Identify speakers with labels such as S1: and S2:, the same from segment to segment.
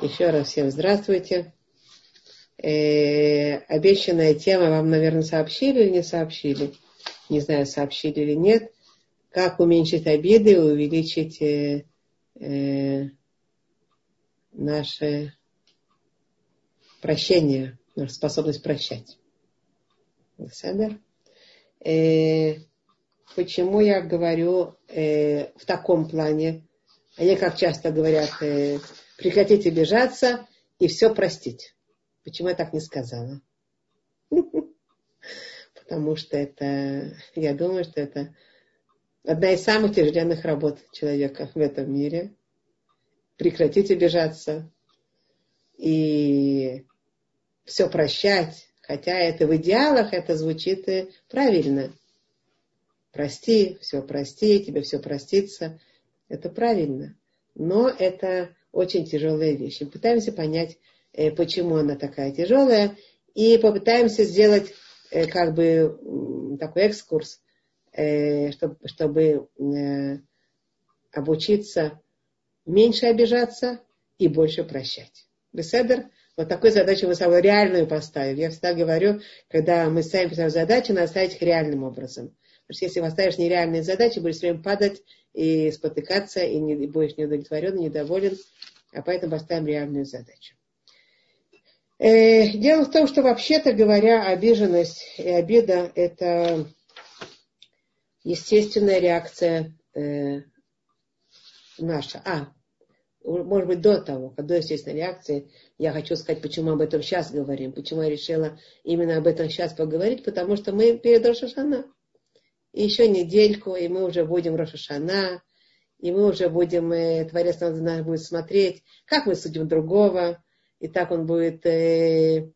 S1: Еще раз всем здравствуйте. Э, обещанная тема вам, наверное, сообщили или не сообщили? Не знаю, сообщили или нет. Как уменьшить обиды и увеличить э, э, наше прощение, нашу способность прощать. Александр? Э, почему я говорю э, в таком плане? Они, как часто говорят, э, прекратить обижаться и все простить. Почему я так не сказала? Потому что это, я думаю, что это одна из самых тяжеленных работ человека в этом мире. Прекратить обижаться и все прощать. Хотя это в идеалах, это звучит правильно. Прости, все прости, тебе все простится. Это правильно. Но это очень тяжелая вещь. Мы пытаемся понять, э, почему она такая тяжелая, и попытаемся сделать э, как бы такой экскурс, э, чтобы, чтобы обучиться меньше обижаться и больше прощать. Беседер, вот такую задачу мы собой реальную поставим. Я всегда говорю, когда мы ставим задачи, надо ставить их реальным образом. Потому что если поставишь нереальные задачи, будешь все время падать и спотыкаться, и, не, и будешь неудовлетворен, недоволен. А поэтому поставим реальную задачу. Э, дело в том, что вообще-то говоря, обиженность и обида – это естественная реакция э, наша. А, может быть, до того, до естественной реакции, я хочу сказать, почему об этом сейчас говорим, почему я решила именно об этом сейчас поговорить, потому что мы перед Рошашана. И еще недельку, и мы уже будем Рошашана, и мы уже будем, э, Творец на нас будет смотреть, как мы судим другого, и так он будет э,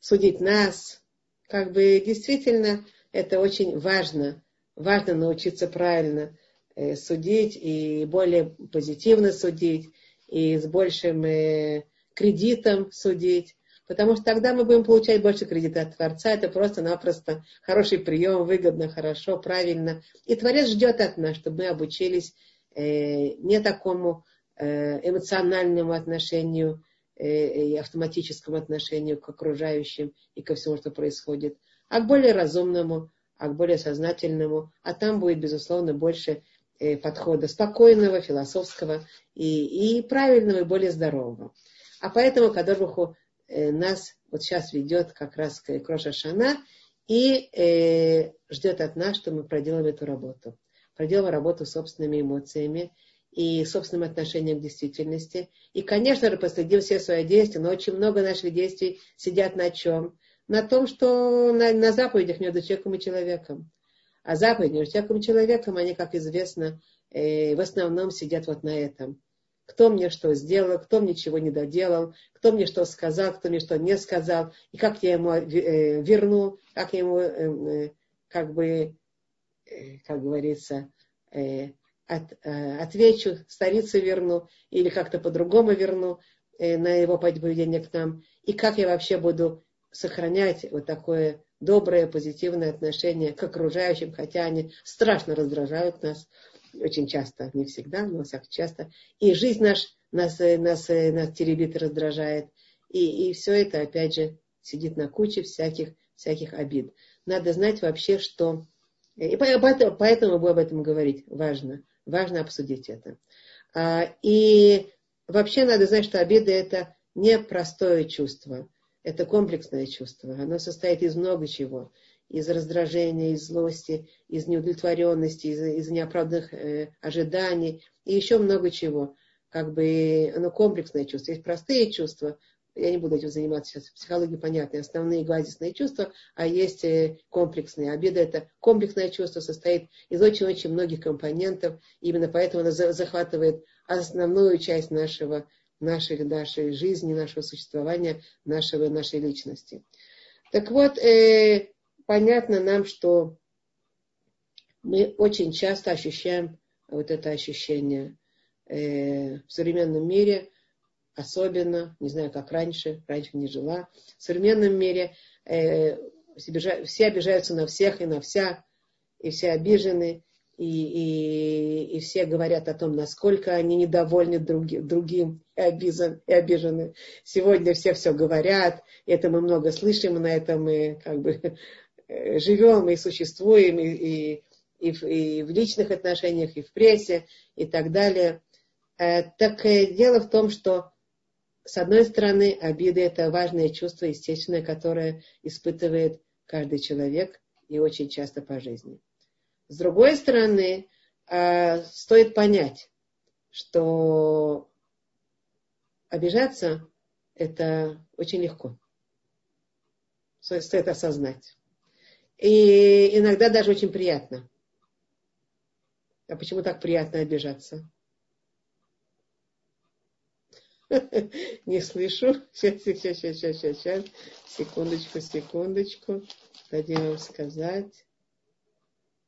S1: судить нас. Как бы действительно это очень важно. Важно научиться правильно э, судить и более позитивно судить, и с большим э, кредитом судить. Потому что тогда мы будем получать больше кредита от Творца. Это просто-напросто хороший прием, выгодно, хорошо, правильно. И Творец ждет от нас, чтобы мы обучились э, не такому э, эмоциональному отношению э, и автоматическому отношению к окружающим и ко всему, что происходит, а к более разумному, а к более сознательному. А там будет, безусловно, больше э, подхода спокойного, философского и, и правильного, и более здорового. А поэтому Кадорбуху Э, нас вот сейчас ведет как раз к Кроша Шана и э, ждет от нас, что мы проделаем эту работу. Проделаем работу собственными эмоциями и собственным отношением к действительности. И, конечно же, последим все свои действия, но очень много наших действий сидят на чем? На том, что на, на заповедях между человеком и человеком. А заповеди между человеком и человеком, они, как известно, э, в основном сидят вот на этом кто мне что сделал, кто мне чего не доделал, кто мне что сказал, кто мне что не сказал, и как я ему э, верну, как я ему, э, э, как бы, как говорится, от, отвечу, старицу верну, или как-то по-другому верну на его поведение к нам, и как я вообще буду сохранять вот такое доброе, позитивное отношение к окружающим, хотя они страшно раздражают нас, очень часто, не всегда, но всяко часто. И жизнь наш, нас, нас, нас теребит раздражает. И, и все это, опять же, сидит на куче всяких, всяких обид. Надо знать вообще, что... И поэтому, мы об этом говорить важно. Важно обсудить это. А, и вообще надо знать, что обида это не простое чувство. Это комплексное чувство. Оно состоит из много чего из раздражения, из злости, из неудовлетворенности, из, из неоправданных э, ожиданий и еще много чего. Как бы оно комплексное чувство. Есть простые чувства, я не буду этим заниматься сейчас, психология понятная, основные базисные чувства, а есть э, комплексные. Обида это комплексное чувство, состоит из очень-очень многих компонентов, именно поэтому оно захватывает основную часть нашего, нашей, нашей жизни, нашего существования, нашего, нашей личности. Так вот, э, понятно нам, что мы очень часто ощущаем вот это ощущение э, в современном мире, особенно, не знаю, как раньше, раньше не жила, в современном мире э, все обижаются на всех и на вся, и все обижены, и и, и, все говорят о том, насколько они недовольны други, другим и, обижен, и обижены. Сегодня все все говорят, это мы много слышим, на этом мы как бы живем и существуем, и, и, и, в, и в личных отношениях, и в прессе, и так далее. Э, так э, дело в том, что с одной стороны, обида – это важное чувство, естественное, которое испытывает каждый человек и очень часто по жизни. С другой стороны, э, стоит понять, что обижаться – это очень легко. Стоит осознать. И иногда даже очень приятно. А почему так приятно обижаться? Не слышу. Сейчас, сейчас, сейчас, сейчас, сейчас. Секундочку, секундочку. Дадим вам сказать.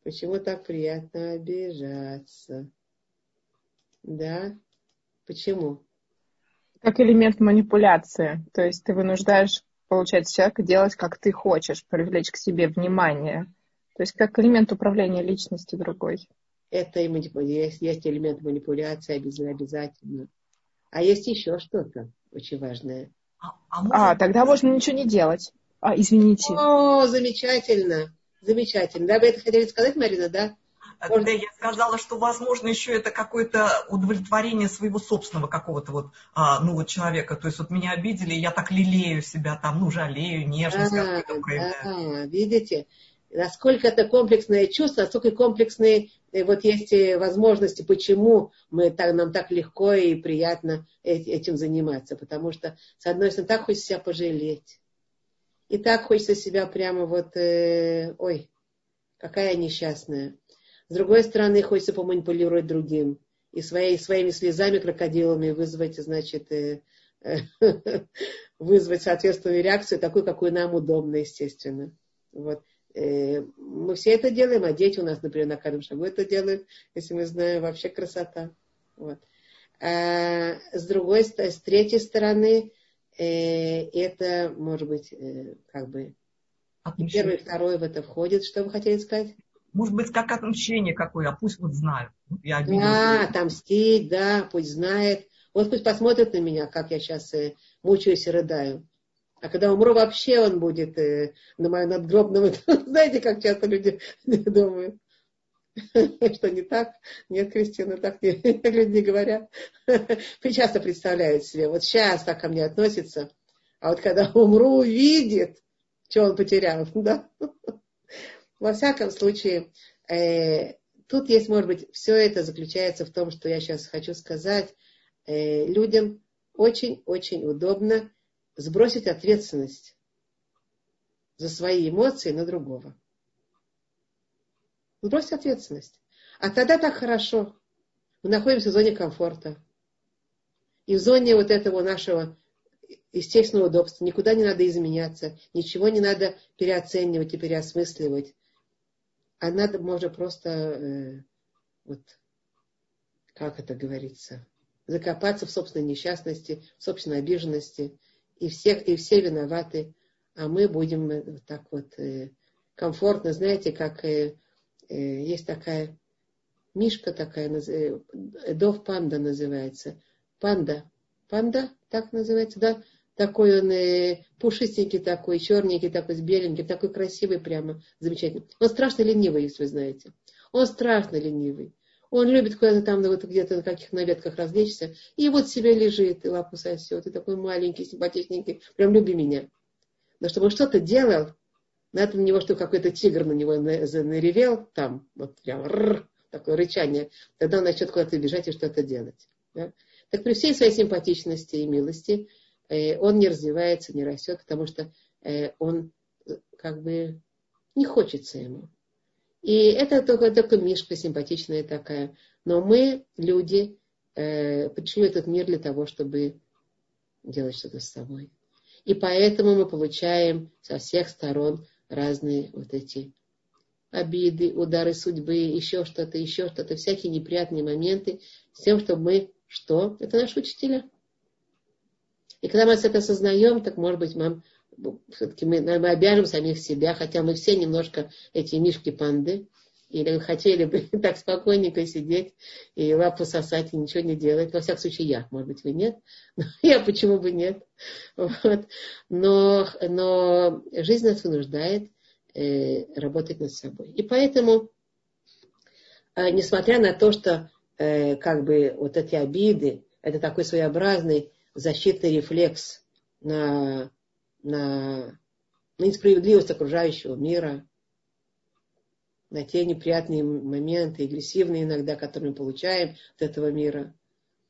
S1: Почему так приятно обижаться? Да? Почему?
S2: Как элемент манипуляции. То есть ты вынуждаешь, получается, человека делать, как ты хочешь, привлечь к себе внимание. То есть как элемент управления личностью другой.
S1: Это и. Есть, есть элемент манипуляции обязательно. А есть еще что-то очень важное.
S2: А, а, а тогда можно ничего не делать. А, извините.
S1: О, замечательно. Замечательно. Да, вы это хотели сказать, Марина, да?
S3: Когда я сказала, что, возможно, еще это какое-то удовлетворение своего собственного какого-то вот, а, ну, вот человека. То есть вот меня обидели, я так лелею себя там, ну, жалею, нежность
S1: а, какую-то проявляю. Да, видите? Насколько это комплексное чувство, настолько комплексные э, вот есть э, возможности, почему мы так, нам так легко и приятно этим заниматься. Потому что, с одной стороны, так хочется себя пожалеть. И так хочется себя прямо вот, э, ой, какая несчастная. С другой стороны, хочется поманипулировать другим. И своей, своими слезами крокодилами вызвать, значит, э, э, вызвать соответственную реакцию, такую, какую нам удобно, естественно. Вот. Э, мы все это делаем, а дети у нас, например, на каждом шагу это делают, если мы знаем, вообще красота. Вот. А с другой, с третьей стороны, э, это, может быть, э, как бы Отлично. первый, второй в это входит. Что вы хотели сказать?
S3: Может быть, как отмщение какое, а пусть вот знают.
S1: Я да, отомстить, да, пусть знает. Вот пусть посмотрит на меня, как я сейчас э, мучаюсь и рыдаю. А когда умру, вообще он будет э, на моем надгробном. Знаете, как часто люди думают. Что не так? Нет, Кристина, так не, люди не говорят. Часто представляют себе, вот сейчас так ко мне относится, а вот когда умру, увидит, что он потерял. Да? Во всяком случае, э, тут есть, может быть, все это заключается в том, что я сейчас хочу сказать. Э, людям очень-очень удобно сбросить ответственность за свои эмоции на другого. Сбросить ответственность. А тогда так хорошо. Мы находимся в зоне комфорта. И в зоне вот этого нашего естественного удобства. Никуда не надо изменяться. Ничего не надо переоценивать и переосмысливать. А надо, может, просто, э, вот, как это говорится, закопаться в собственной несчастности, в собственной обиженности – и, всех, и все виноваты, а мы будем э, так вот э, комфортно, знаете, как э, есть такая мишка такая, Дов Панда называется. Панда. Панда, так называется, да? Такой он э, пушистенький такой, черненький такой, с беленьким, такой красивый прямо, замечательный. Он страшно ленивый, если вы знаете. Он страшно ленивый. Он любит куда-то там вот, где-то на каких на ветках развлечься. И вот себе лежит, и лапу сосет. И такой маленький, симпатичненький. Прям люби меня. Но чтобы он что-то делал, надо на него, что какой-то тигр на него наревел, там, вот прям ррр, такое рычание, тогда он начнет куда-то бежать и что-то делать. Да? Так при всей своей симпатичности и милости он не развивается, не растет, потому что э, он э, как бы не хочется ему. И это только, только мишка симпатичная такая. Но мы, люди, э, пришли в этот мир для того, чтобы делать что-то с собой. И поэтому мы получаем со всех сторон разные вот эти обиды, удары судьбы, еще что-то, еще что-то, всякие неприятные моменты, с тем, чтобы мы что? Это наши учителя. И когда мы это осознаем, так, может быть, нам все-таки мы, мы обяжем самих себя, хотя мы все немножко эти мишки-панды, Или хотели бы так спокойненько сидеть и лапу сосать и ничего не делать. Во всяком случае, я. Может быть, вы нет. Но я почему бы нет. Вот. Но, но жизнь нас вынуждает э, работать над собой. И поэтому, э, несмотря на то, что э, как бы вот эти обиды, это такой своеобразный защитный рефлекс на, на, на несправедливость окружающего мира, на те неприятные моменты, агрессивные иногда, которые мы получаем от этого мира.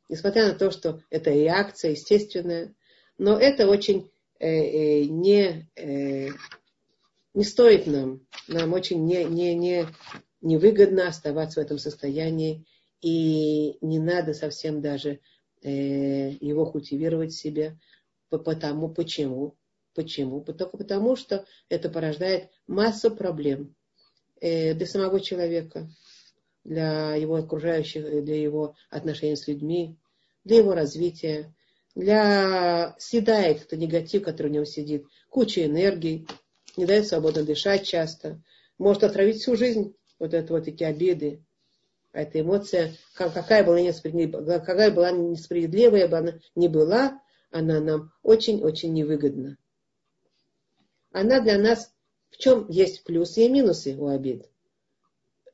S1: Несмотря на то, что это реакция естественная, но это очень э, э, не, э, не стоит нам, нам очень не, не, не, невыгодно оставаться в этом состоянии, и не надо совсем даже его культивировать в себе. Потому, почему? Почему? Только потому, что это порождает массу проблем э, для самого человека, для его окружающих, для его отношений с людьми, для его развития, для съедает этот негатив, который у него сидит, куча энергии, не дает свободно дышать часто, может отравить всю жизнь вот это вот эти обиды, эта эмоция, какая была, несправедливая, какая была несправедливая бы она не была, она нам очень-очень невыгодна. Она для нас, в чем есть плюсы и минусы у обид?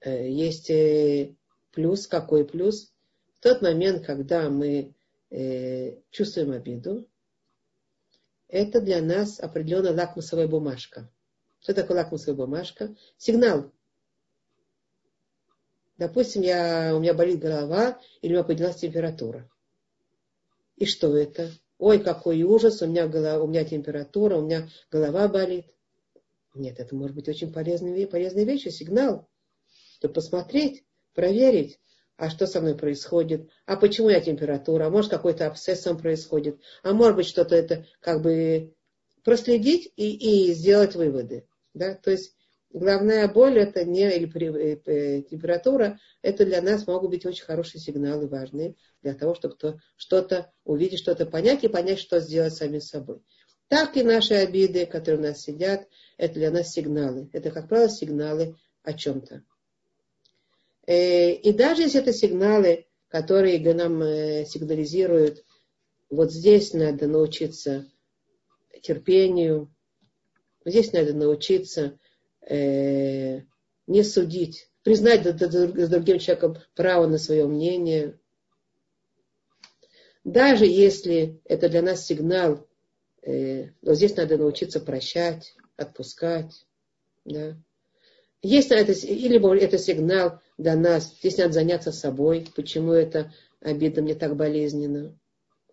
S1: Э, есть э, плюс, какой плюс? В тот момент, когда мы э, чувствуем обиду, это для нас определенная лакмусовая бумажка. Что такое лакмусовая бумажка? Сигнал. Допустим, я, у меня болит голова, или у меня поднялась температура. И что это? Ой, какой ужас, у меня, голова, у меня температура, у меня голова болит. Нет, это может быть очень полезная, полезная вещь, сигнал. Чтобы посмотреть, проверить, а что со мной происходит, а почему я температура, а может какой-то абсцесс сам происходит, а может быть что-то это как бы проследить и, и сделать выводы. Да? То есть Главная боль это не или э, э, температура, это для нас могут быть очень хорошие сигналы, важные, для того, чтобы кто, что-то увидеть, что-то понять и понять, что сделать сами собой. Так и наши обиды, которые у нас сидят, это для нас сигналы. Это, как правило, сигналы о чем-то. Э, и даже если это сигналы, которые нам сигнализируют, вот здесь надо научиться терпению, здесь надо научиться э, не судить, признать с другим человеком право на свое мнение. Даже если это для нас сигнал, э, но здесь надо научиться прощать, отпускать. Да. Есть это, или это сигнал для нас, здесь надо заняться собой, почему это обида мне так болезненно.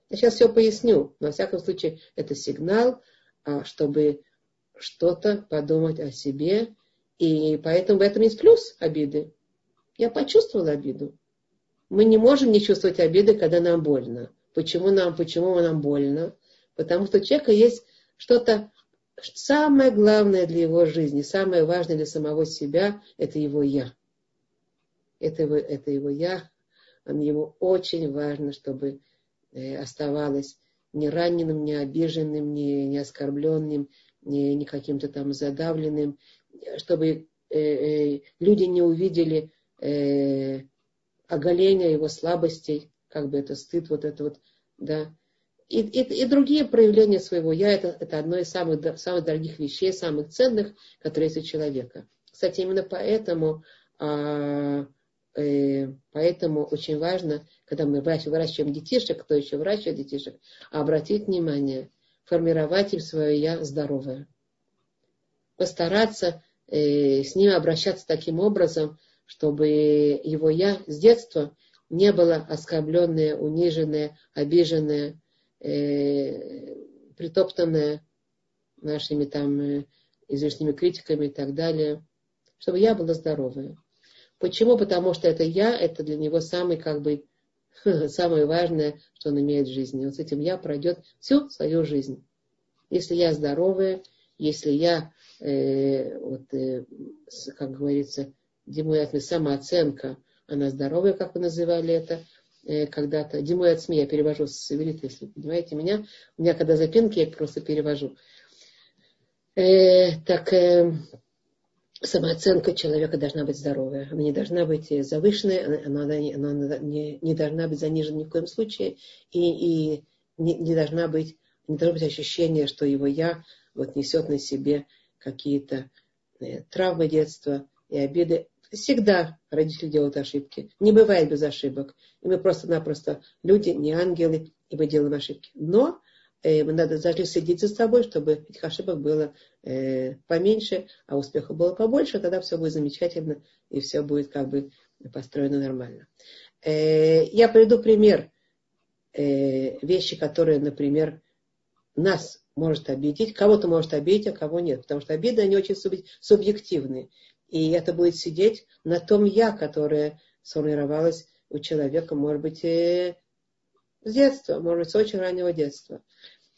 S1: Я сейчас все поясню, но во всяком случае это сигнал, а, чтобы что-то подумать о себе. И поэтому в этом есть плюс обиды. Я почувствовала обиду. Мы не можем не чувствовать обиды, когда нам больно. Почему нам, почему нам больно? Потому что у человека есть что-то самое главное для его жизни, самое важное для самого себя, это его я. Это его, это его я. Ему очень важно, чтобы э, оставалось не раненым, не обиженным, не, не оскорбленным, не, не каким-то там задавленным, чтобы э, э, люди не увидели э, оголения его слабостей, как бы это стыд, вот это вот, да. И, и, и другие проявления своего я, это, это одно из самых, самых дорогих вещей, самых ценных, которые есть у человека. Кстати, именно поэтому, а, э, поэтому очень важно, когда мы выращиваем детишек, кто еще выращивает детишек, обратить внимание – формировать им свое я здоровое. Постараться э, с ним обращаться таким образом, чтобы его я с детства не было оскорбленное, униженное, обиженное, э, притоптанное нашими там э, излишними критиками и так далее, чтобы я была здоровая. Почему? Потому что это я, это для него самый как бы самое важное, что он имеет в жизни. Вот с этим я пройдет всю свою жизнь. Если я здоровая, если я, э, вот, э, как говорится, демуятная самооценка, она здоровая, как вы называли это э, когда-то. Димуят СМИ я перевожу с иврита, если понимаете меня. У меня когда запинки, я просто перевожу. Э, так, э, самооценка человека должна быть здоровая. Она не должна быть завышенной, она, она, она не, не должна быть занижена ни в коем случае. И, и не, не, должна быть, не должно быть ощущение, что его я вот несет на себе какие-то э, травмы детства и обиды. Всегда родители делают ошибки. Не бывает без ошибок. И мы просто-напросто люди, не ангелы, и мы делаем ошибки. Но мы надо должны следить за собой, чтобы этих ошибок было э, поменьше, а успехов было побольше, тогда все будет замечательно, и все будет как бы построено нормально. Э, я приведу пример э, вещи, которые, например, нас может обидеть, кого-то может обидеть, а кого нет, потому что обиды, они очень субъективны. И это будет сидеть на том я, которое сформировалось у человека, может быть, с детства, может быть, с очень раннего детства.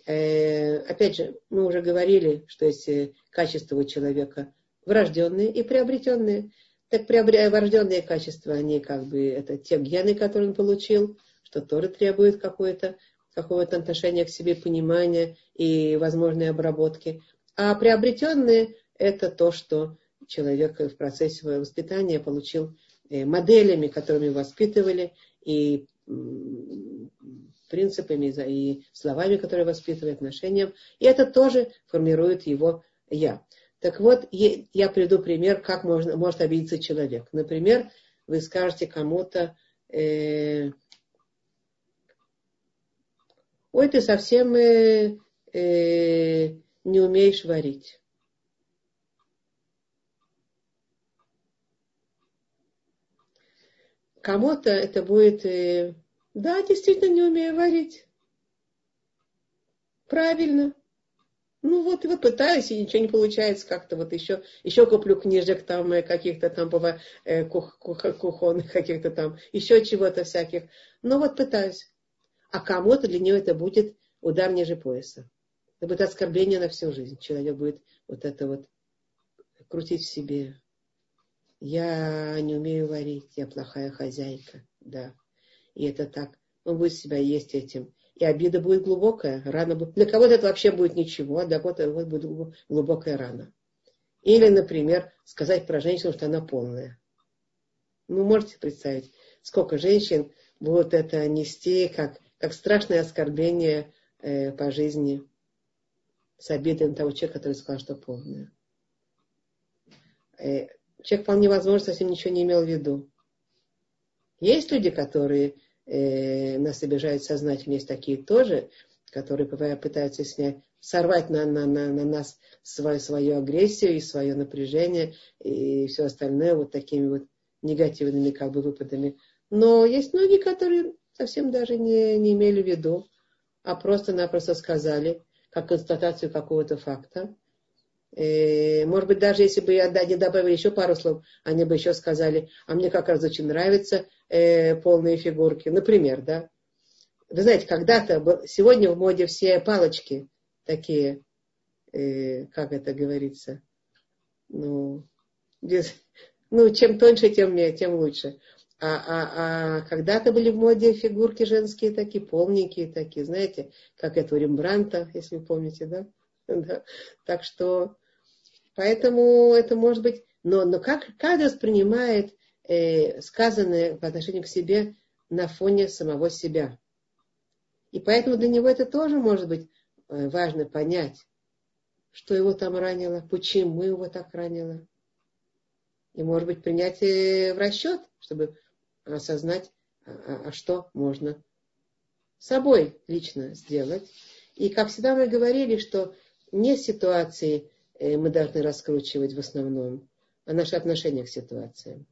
S1: Э, опять же, мы уже говорили, что есть качества у человека врожденные и приобретенные. Так врожденные качества, они как бы, это те гены, которые он получил, что тоже требует какое-то какого-то отношения к себе, понимания и возможной обработки. А приобретенные – это то, что человек в процессе своего воспитания получил э, моделями, которыми воспитывали, и принципами и словами, которые воспитывали, отношением. И это тоже формирует его «я». Так вот, я приведу пример, как можно, может обидеться человек. Например, вы скажете кому-то, э, ой, ты совсем э, э, не умеешь варить. Кому-то это будет, э, да, действительно не умею варить. Правильно. Ну вот, вот пытаюсь, и ничего не получается как-то. Вот еще, еще куплю книжек там э, каких-то там э, кух, кух, кухонных каких-то там, еще чего-то всяких. Но вот пытаюсь а кому-то для него это будет удар ниже пояса. Это будет оскорбление на всю жизнь. Человек будет вот это вот крутить в себе. Я не умею варить, я плохая хозяйка, да. И это так. Он будет себя есть этим. И обида будет глубокая, рана будет. Для кого-то это вообще будет ничего, а для кого-то вот будет глубокая рана. Или, например, сказать про женщину, что она полная. Ну, можете представить, сколько женщин будут это нести, как как страшное оскорбление э, по жизни с обидой на того человека, который сказал, что полное. Э, человек вполне возможно совсем ничего не имел в виду. Есть люди, которые э, нас обижают сознательно, есть такие тоже, которые пытаются снять, сорвать на, на, на, на нас свою, свою агрессию и свое напряжение и все остальное вот такими вот негативными как бы выпадами. Но есть многие, которые совсем даже не, не имели в виду, а просто-напросто сказали, как констатацию какого-то факта. И, может быть, даже если бы я да, не добавили еще пару слов, они бы еще сказали, а мне как раз очень нравятся э, полные фигурки. Например, да. Вы знаете, когда-то, сегодня в моде все палочки такие, э, как это говорится, ну, без, ну, чем тоньше, тем, тем лучше. А, а, а когда-то были в моде фигурки женские такие, полненькие такие, знаете, как это у Рембранта, если вы помните, да? да. Так что, поэтому это может быть, но, но как каждый воспринимает э, сказанное по отношению к себе на фоне самого себя. И поэтому для него это тоже может быть э, важно понять, что его там ранило, почему его так ранило. И, может быть, принять в расчет, чтобы осознать, а, а, а что можно собой лично сделать. И, как всегда, мы говорили, что не ситуации э, мы должны раскручивать в основном, а наши отношения к ситуациям.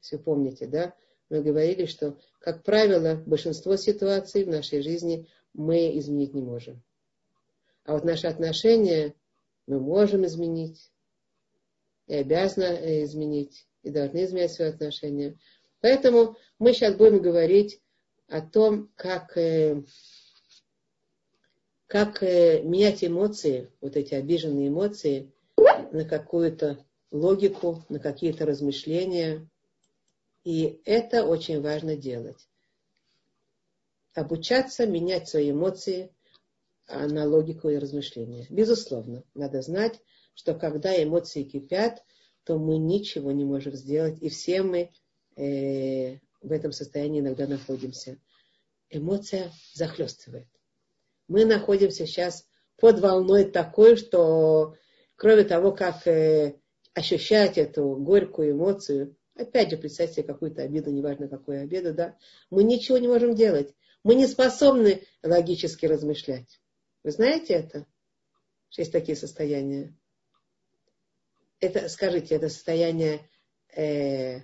S1: Все помните, да? Мы говорили, что, как правило, большинство ситуаций в нашей жизни мы изменить не можем. А вот наши отношения мы можем изменить и обязаны э, изменить, и должны изменять свои отношения. Поэтому мы сейчас будем говорить о том, как, э, как э, менять эмоции, вот эти обиженные эмоции, на какую-то логику, на какие-то размышления. И это очень важно делать. Обучаться менять свои эмоции а, на логику и размышления. Безусловно, надо знать, что когда эмоции кипят, то мы ничего не можем сделать. И все мы э, в этом состоянии иногда находимся. Эмоция захлестывает. Мы находимся сейчас под волной такой, что кроме того, как э, ощущать эту горькую эмоцию, опять же, представьте себе какую-то обиду, неважно какую обиду, да, мы ничего не можем делать. Мы не способны логически размышлять. Вы знаете это? Что есть такие состояния. Это, скажите, это состояние э,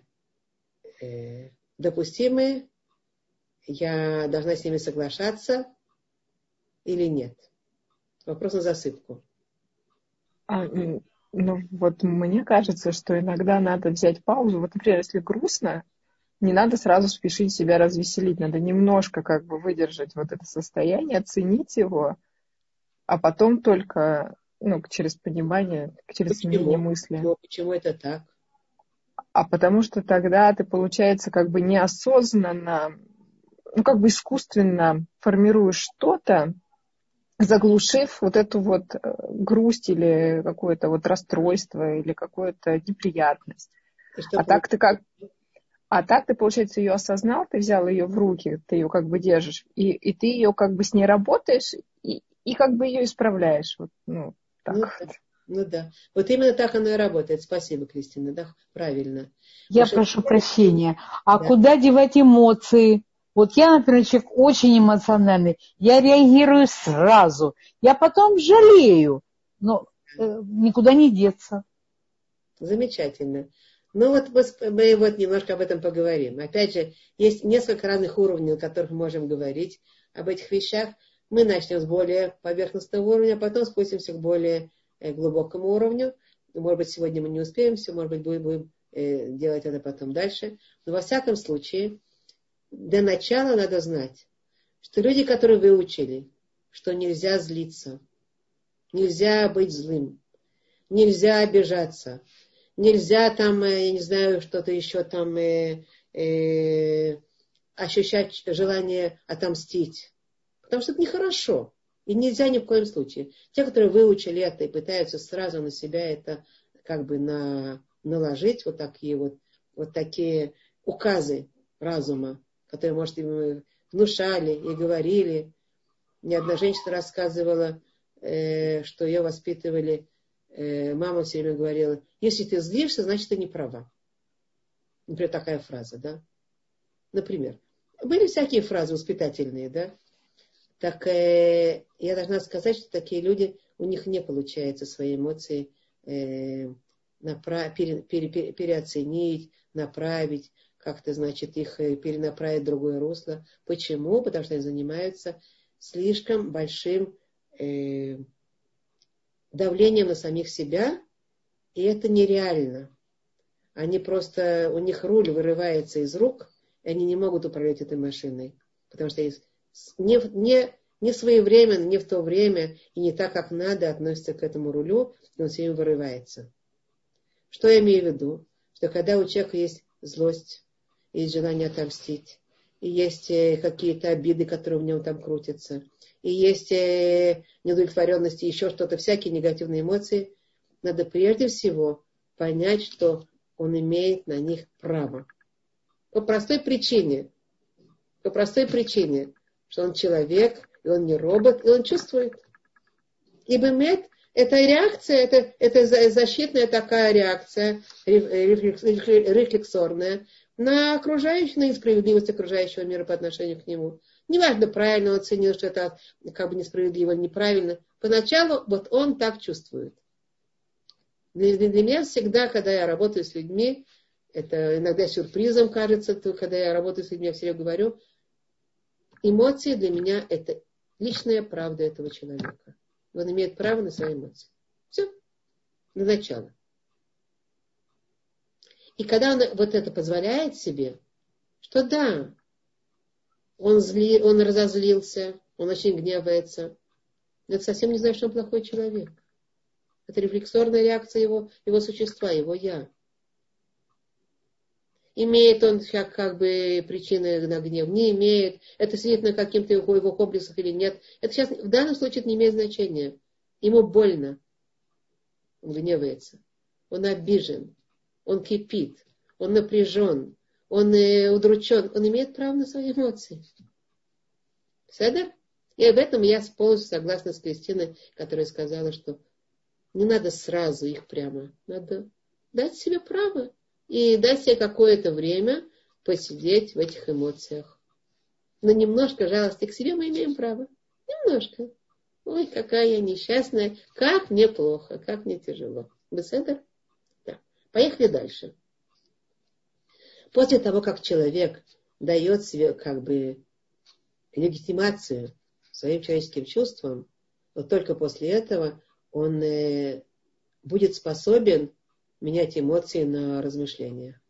S1: э, допустимые, я должна с ними соглашаться или нет? Вопрос на засыпку.
S2: А, ну, вот мне кажется, что иногда надо взять паузу. Вот, например, если грустно, не надо сразу спешить себя развеселить. Надо немножко как бы выдержать вот это состояние, оценить его, а потом только ну, через понимание, через почему? изменение мысли.
S1: Почему, почему это так?
S2: А потому что тогда ты, получается, как бы неосознанно, ну, как бы искусственно формируешь что-то, заглушив вот эту вот э, грусть или какое-то вот расстройство или какую-то неприятность. А так ты как... А так ты, получается, ее осознал, ты взял ее в руки, ты ее как бы держишь, и, и ты ее как бы с ней работаешь, и, и как бы ее исправляешь. Вот, ну, так.
S1: Ну, ну да. Вот именно так оно и работает. Спасибо, Кристина. Да, правильно.
S4: Я Потому прошу что... прощения. А да. куда девать эмоции? Вот я, например, человек очень эмоциональный, я реагирую сразу, я потом жалею, но э, никуда не деться.
S1: Замечательно. Ну вот мы, вот немножко об этом поговорим. Опять же, есть несколько разных уровней, на которых можем говорить об этих вещах. Мы начнем с более поверхностного уровня, а потом спустимся к более э, глубокому уровню. Может быть, сегодня мы не успеем все, может быть, будем, будем э, делать это потом дальше. Но во всяком случае, для начала надо знать, что люди, которые выучили, что нельзя злиться, нельзя быть злым, нельзя обижаться, нельзя там, э, я не знаю, что-то еще там э, э, ощущать желание отомстить. Потому что это нехорошо. И нельзя ни в коем случае. Те, которые выучили это и пытаются сразу на себя это как бы на, наложить, вот такие вот, вот такие указы разума, которые, может, им внушали и говорили. Мне одна женщина рассказывала, э, что ее воспитывали, э, мама все время говорила, если ты злишься, значит, ты не права. Например, такая фраза, да? Например. Были всякие фразы воспитательные, да? Так э, я должна сказать, что такие люди, у них не получается свои эмоции э, направ, пере, пере, пере, переоценить, направить, как-то, значит, их э, перенаправить в другое русло. Почему? Потому что они занимаются слишком большим э, давлением на самих себя, и это нереально. Они просто, у них руль вырывается из рук, и они не могут управлять этой машиной, потому что не, не, не своевременно, не в то время и не так, как надо относятся к этому рулю, и он все время вырывается. Что я имею в виду? Что когда у человека есть злость, есть желание отомстить, и есть э, какие-то обиды, которые в нем там крутятся, и есть э, неудовлетворенность, и еще что-то, всякие негативные эмоции, надо прежде всего понять, что он имеет на них право. По простой причине, по простой причине, что он человек, и он не робот, и он чувствует. И бемет это реакция, это, это защитная такая реакция, рефлексорная, на окружающую, на несправедливость окружающего мира по отношению к нему. Неважно, правильно он оценил, что это как бы несправедливо или неправильно. Поначалу вот он так чувствует. Для, для меня всегда, когда я работаю с людьми, это иногда сюрпризом кажется, то, когда я работаю с людьми, я все говорю, эмоции для меня это личная правда этого человека. Он имеет право на свои эмоции. Все. На начало. И когда он вот это позволяет себе, что да, он, зли, он разозлился, он очень гневается, но это совсем не значит, что он плохой человек. Это рефлексорная реакция его, его существа, его я. Имеет он как, как бы причины на гнев, не имеет. Это сидит на каким-то его, его комплексах или нет. Это сейчас в данном случае не имеет значения. Ему больно. Он гневается. Он обижен он кипит, он напряжен, он э, удручен, он имеет право на свои эмоции. Седер? И об этом я полностью согласна с Кристиной, которая сказала, что не надо сразу их прямо, надо дать себе право и дать себе какое-то время посидеть в этих эмоциях. Но немножко жалости к себе мы имеем право. Немножко. Ой, какая я несчастная, как мне плохо, как мне тяжело. Беседер? Поехали дальше. После того, как человек дает себе как бы легитимацию своим человеческим чувствам, вот только после этого он э, будет способен менять эмоции на размышления.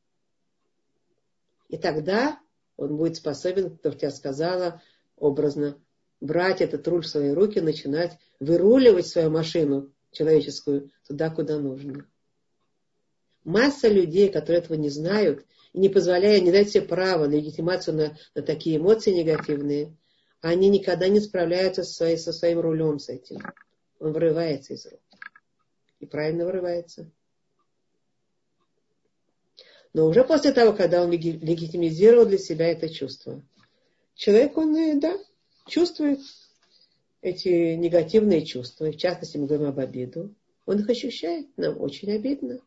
S1: И тогда он будет способен, как я сказала, образно, брать этот руль в свои руки, начинать выруливать свою машину человеческую туда, куда нужно. Масса людей, которые этого не знают, не позволяя, не дать себе право на легитимацию на, на такие эмоции негативные, они никогда не справляются со, своей, со своим рулем с этим. Он вырывается из рук. И правильно вырывается. Но уже после того, когда он легитимизировал для себя это чувство, человек, он, э, да, чувствует эти негативные чувства, в частности, мы говорим об обиду, он их ощущает, нам очень обидно.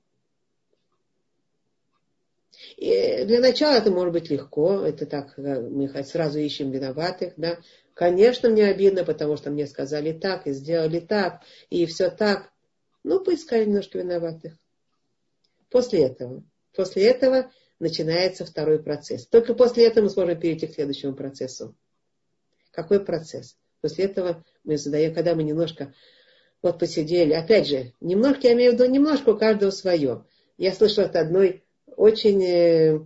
S1: И для начала это может быть легко, это так, э, мы сразу ищем виноватых, да. Конечно, мне обидно, потому что мне сказали так, и сделали так, и все так. Ну, поискали немножко виноватых. После этого После этого начинается второй процесс. Только после этого мы сможем перейти к следующему процессу. Какой процесс? После этого мы задаем, когда мы немножко вот посидели, опять же, немножко, я имею в виду, немножко у каждого свое. Я слышала от одной очень э,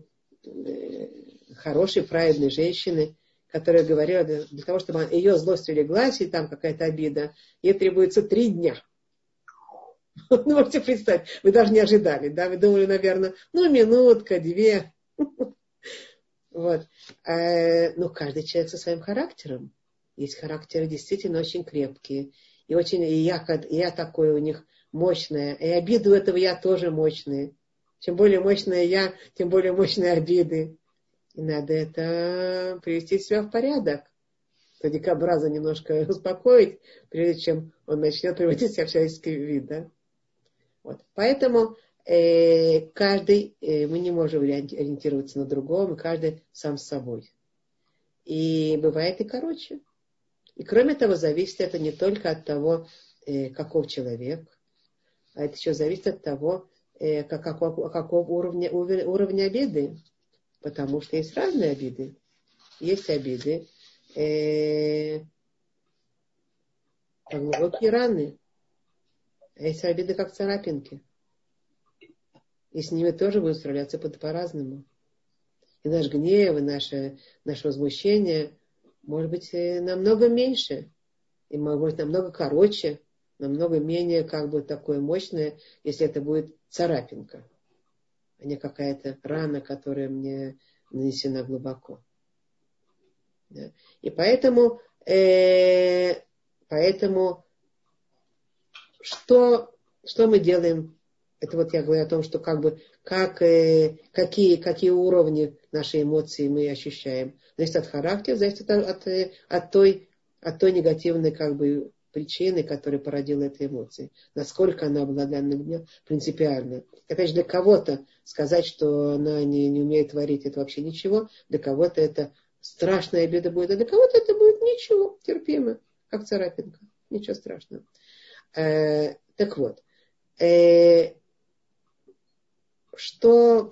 S1: э, хорошей, праведной женщины, которая говорила, для того, чтобы ее злость улеглась, и там какая-то обида, ей требуется три дня. Ну, можете представить, вы даже не ожидали, да, вы думали, наверное, ну, минутка, две. Вот. Э, но каждый человек со своим характером. Есть характеры действительно очень крепкие. И очень, и я, я такой у них мощная. И обиды у этого я тоже мощные. Чем более мощная я, тем более мощные обиды. И надо это привести себя в порядок. То дикобраза немножко успокоить, прежде чем он начнет приводить себя в человеческий вид. Да? Вот. Поэтому э, каждый, э, мы не можем ориентироваться на другого, каждый сам с собой. И бывает и короче. И кроме того, зависит это не только от того, э, каков человек, а это еще зависит от того, э, как, какого, какого уровня, уровня обиды. Потому что есть разные обиды. Есть обиды, э, глубокие раны. А есть обиды как царапинки. И с ними тоже будем справляться по-разному. И наш гнев, и наше, наше возмущение может быть э, намного меньше. И может быть намного короче, намного менее как бы такое мощное, если это будет царапинка, а не какая-то рана, которая мне нанесена глубоко. Да? И поэтому, э, поэтому что, что мы делаем? Это вот я говорю о том, что как бы, как, э, какие, какие уровни нашей эмоции мы ощущаем. Зависит от характера, зависит от, от, э, от, той, от той негативной как бы, причины, которая породила эти эмоции. Насколько она была для меня принципиальна. Опять же, для кого-то сказать, что она не, не умеет творить, это вообще ничего. Для кого-то это страшная беда будет, а для кого-то это будет ничего, терпимо, как царапинка. Ничего страшного. Э, так вот, э, что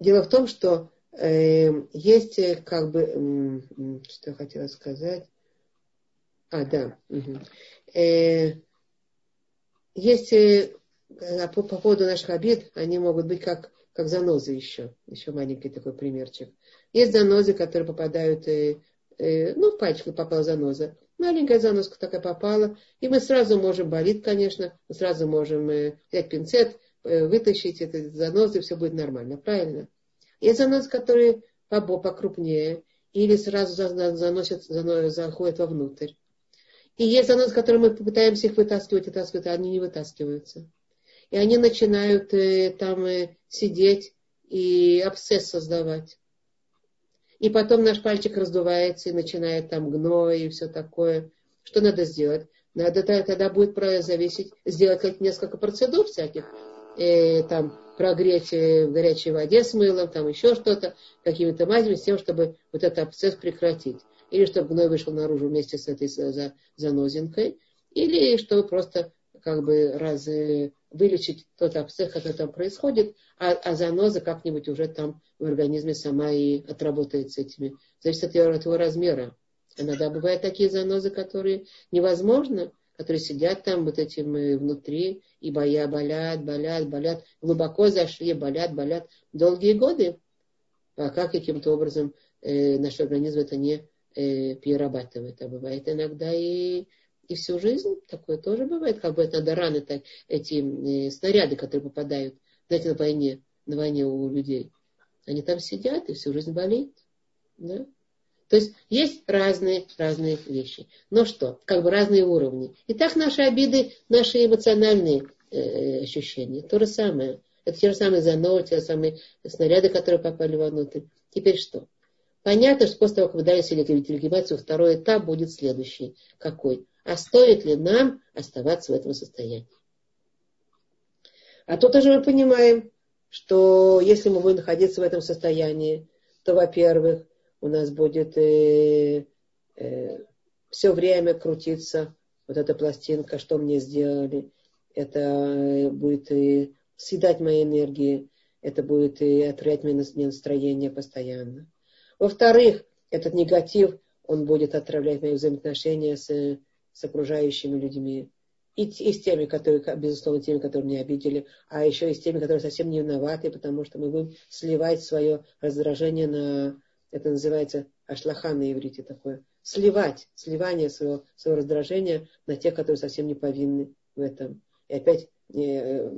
S1: дело в том, что есть э, как бы, что я хотела сказать, а, да, э, есть э, по, по поводу наших обид, они могут быть как, как занозы еще, еще маленький такой примерчик. Есть занозы, которые попадают, ну, в пальчик попала заноза, Маленькая заноска такая попала, и мы сразу можем, болит, конечно, мы сразу можем взять пинцет, вытащить эту занозу, и все будет нормально, правильно? Есть занозы, которые покрупнее, или сразу заносят, заходят вовнутрь. И есть занозы, которые мы попытаемся их вытаскивать, вытаскивать, а они не вытаскиваются. и они начинают э, там э, сидеть и абсцесс создавать. И потом наш пальчик раздувается и начинает там гной и все такое. Что надо сделать? Надо тогда будет зависеть, сделать несколько процедур всяких. Э, там прогреть в горячей воде с мылом, там еще что-то, какими-то мазями, с тем, чтобы вот этот абсцесс прекратить. Или чтобы гной вышел наружу вместе с этой занозинкой, или чтобы просто как бы раз э, вылечить тот абсцесс, который там происходит, а, а заноза как-нибудь уже там в организме сама и отработает с этими. Зависит от его, от его размера. Иногда бывают такие занозы, которые невозможно, которые сидят там вот этим внутри и боя, болят, болят, болят, глубоко зашли, болят, болят долгие годы, пока каким-то образом э, наш организм это не э, перерабатывает. А бывает иногда и и всю жизнь такое тоже бывает, как бы это надо раны, так, эти э, снаряды, которые попадают, знаете, на войне, на войне у людей. Они там сидят и всю жизнь болеют. Да? То есть есть разные, разные вещи. Но что? Как бы разные уровни. И так наши обиды, наши эмоциональные э, ощущения. То же самое. Это те же самые занозы, те же самые снаряды, которые попали вовнутрь. Теперь что? Понятно, что после того, как вы дали себе легитимацию, второй этап будет следующий. Какой? а стоит ли нам оставаться в этом состоянии. А тут тоже мы понимаем, что если мы будем находиться в этом состоянии, то, во-первых, у нас будет э, э, все время крутиться вот эта пластинка, что мне сделали. Это э, будет и съедать мои энергии, это будет и отравлять мне настроение постоянно. Во-вторых, этот негатив, он будет отравлять мои взаимоотношения с с окружающими людьми. И, и с теми, которые, безусловно, теми, которые меня обидели, а еще и с теми, которые совсем не виноваты, потому что мы будем сливать свое раздражение на, это называется ашлаха на иврите такое, сливать, сливание своего, своего раздражения на тех, которые совсем не повинны в этом. И опять э,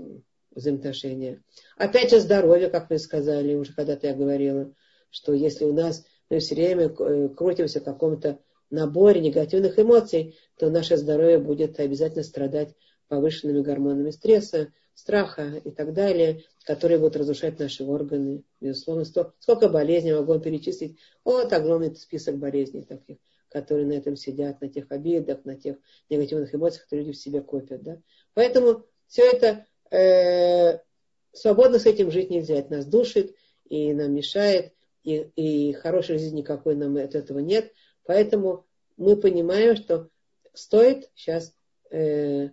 S1: взаимоотношения. Опять же здоровье, как вы сказали, уже когда-то я говорила, что если у нас мы все время э, крутимся в каком-то наборе негативных эмоций, то наше здоровье будет обязательно страдать повышенными гормонами стресса, страха и так далее, которые будут разрушать наши органы. Безусловно, сколько болезней могу вам перечислить. Вот огромный список болезней таких, которые на этом сидят, на тех обидах, на тех негативных эмоциях, которые люди в себе копят. Да? Поэтому все это э, свободно с этим жить нельзя. Это нас душит и нам мешает, и, и хорошей жизни никакой нам от этого нет. Поэтому мы понимаем, что стоит сейчас э,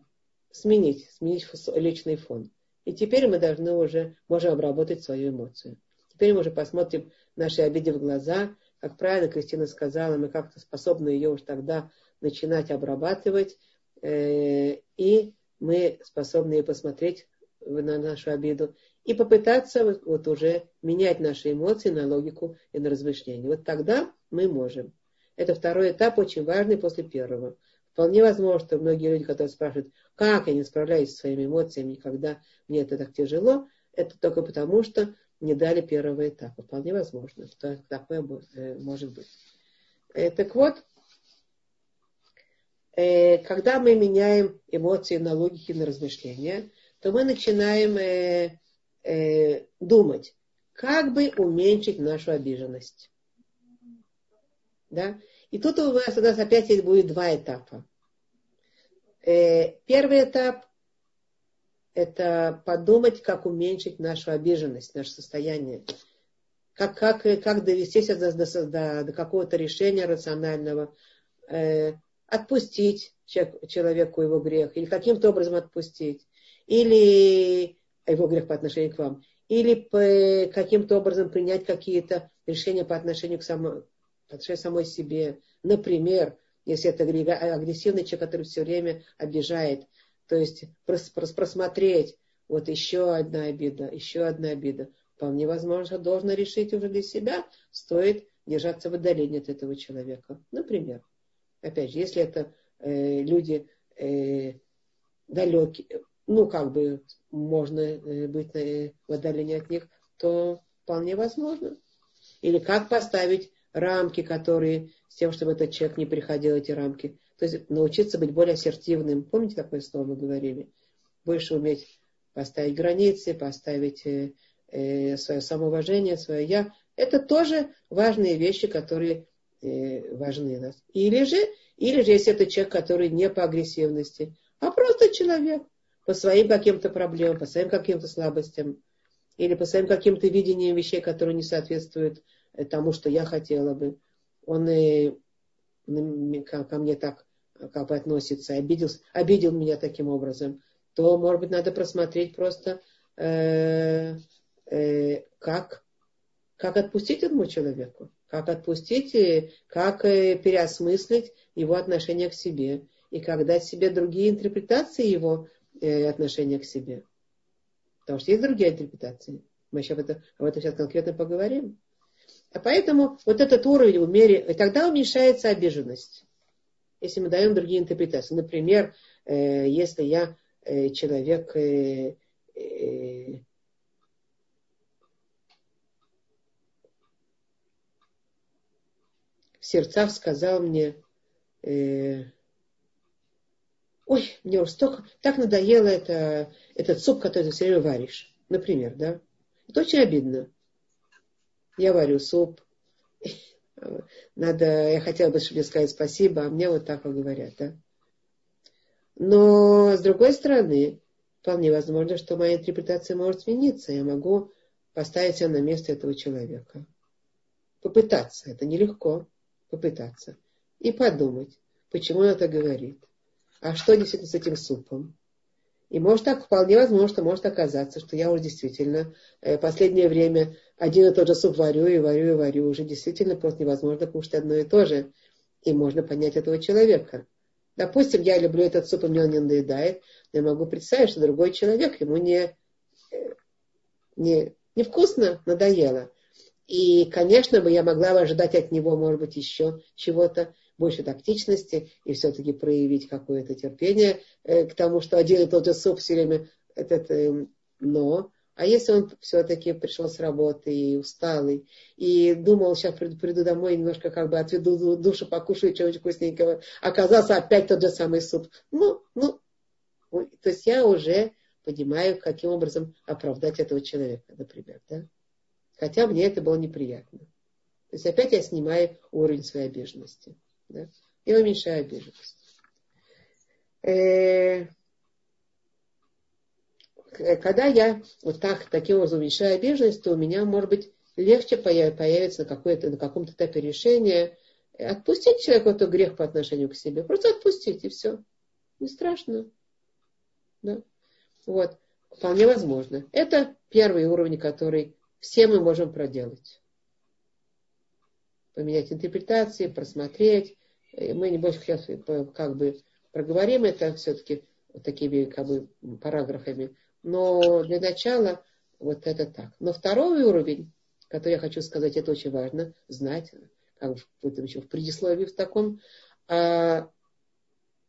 S1: сменить, сменить личный фон. И теперь мы должны уже, можем обработать свою эмоцию. Теперь мы уже посмотрим наши обиды в глаза. Как правильно Кристина сказала, мы как-то способны ее уже тогда начинать обрабатывать. Э, и мы способны посмотреть на нашу обиду и попытаться вот уже менять наши эмоции на логику и на размышления. Вот тогда мы можем. Это второй этап, очень важный после первого. Вполне возможно, что многие люди, которые спрашивают, как я не справляюсь со своими эмоциями, когда мне это так тяжело, это только потому, что не дали первого этапа. Вполне возможно, что такое э, может быть. Э, так вот, э, когда мы меняем эмоции на логики, на размышления, то мы начинаем думать, как бы уменьшить нашу обиженность. Да? И тут у нас, у опять будет два этапа. Э, первый этап – это подумать, как уменьшить нашу обиженность, наше состояние. Как, как, как довести себя до, до, до какого-то решения рационального. Э, отпустить человеку его грех. Или каким-то образом отпустить. Или его грех по отношению к вам. Или каким-то образом принять какие-то решения по отношению к, само, отношению самой себе. Например, если это агрессивный человек, который все время обижает, то есть прос, прос, просмотреть, вот еще одна обида, еще одна обида. Вполне возможно, должен решить уже для себя, стоит держаться в отдалении от этого человека. Например, опять же, если это э, люди э, далекие, ну, как бы можно э, быть э, в отдалении от них, то вполне возможно. Или как поставить рамки, которые с тем, чтобы этот человек не переходил эти рамки. То есть научиться быть более ассертивным. Помните, такое слово мы говорили? Больше уметь поставить границы, поставить э, э, свое самоуважение, свое я. Это тоже важные вещи, которые э, важны нас. Или же, или же если это человек, который не по агрессивности, а просто человек по своим каким-то проблемам, по своим каким-то слабостям, или по своим каким-то видениям вещей, которые не соответствуют тому, что я хотела бы. Он и ко мне так как бы относится, обидел, обидел меня таким образом, то, может быть, надо просмотреть просто, э, э, как, как отпустить этому человеку, как отпустить, и как э, переосмыслить его отношение к себе, и как дать себе другие интерпретации его э, отношения к себе. Потому что есть другие интерпретации. Мы еще об этом, об этом сейчас конкретно поговорим. А поэтому вот этот уровень умерен, и тогда уменьшается обиженность. Если мы даем другие интерпретации. Например, э, если я э, человек э, э, в сердцах сказал мне, э, ой, мне уже столько, так надоело это, этот суп, который ты все время варишь. Например, да. Это очень обидно. Я варю суп. Надо, я хотела бы, чтобы мне сказать спасибо, а мне вот так вот говорят, да. Но, с другой стороны, вполне возможно, что моя интерпретация может смениться. Я могу поставить себя на место этого человека. Попытаться. Это нелегко. Попытаться. И подумать, почему он это говорит. А что действительно с этим супом? И может так, вполне возможно, что может оказаться, что я уже действительно э, последнее время один и тот же суп варю и варю и варю. Уже действительно просто невозможно кушать одно и то же. И можно понять этого человека. Допустим, я люблю этот суп, и мне он не надоедает. Но я могу представить, что другой человек, ему не, э, не, невкусно надоело. И, конечно бы, я могла бы ожидать от него, может быть, еще чего-то больше тактичности и все-таки проявить какое-то терпение э, к тому, что один и тот же суп все время этот, э, но а если он все-таки пришел с работы и усталый, и думал, сейчас приду, приду домой, немножко как бы отведу душу, покушаю чего-нибудь вкусненького, оказался опять тот же самый суп. Ну, ну, то есть я уже понимаю, каким образом оправдать этого человека, например, да? Хотя мне это было неприятно. То есть опять я снимаю уровень своей обиженности да, и уменьшаю обиженность. Э, когда я вот так, таким образом уменьшаю обиженность, то у меня, может быть, легче появится на, какой-то, на каком-то этапе решение отпустить человеку этот грех по отношению к себе. Просто отпустить, и все. Не страшно. Да? Вот. Вполне возможно. Это первый уровень, который все мы можем проделать. Поменять интерпретации, просмотреть, мы не больше сейчас как бы проговорим это все-таки вот такими как бы параграфами. Но для начала вот это так. Но второй уровень, который я хочу сказать, это очень важно знать, как в, этом еще в предисловии в таком. А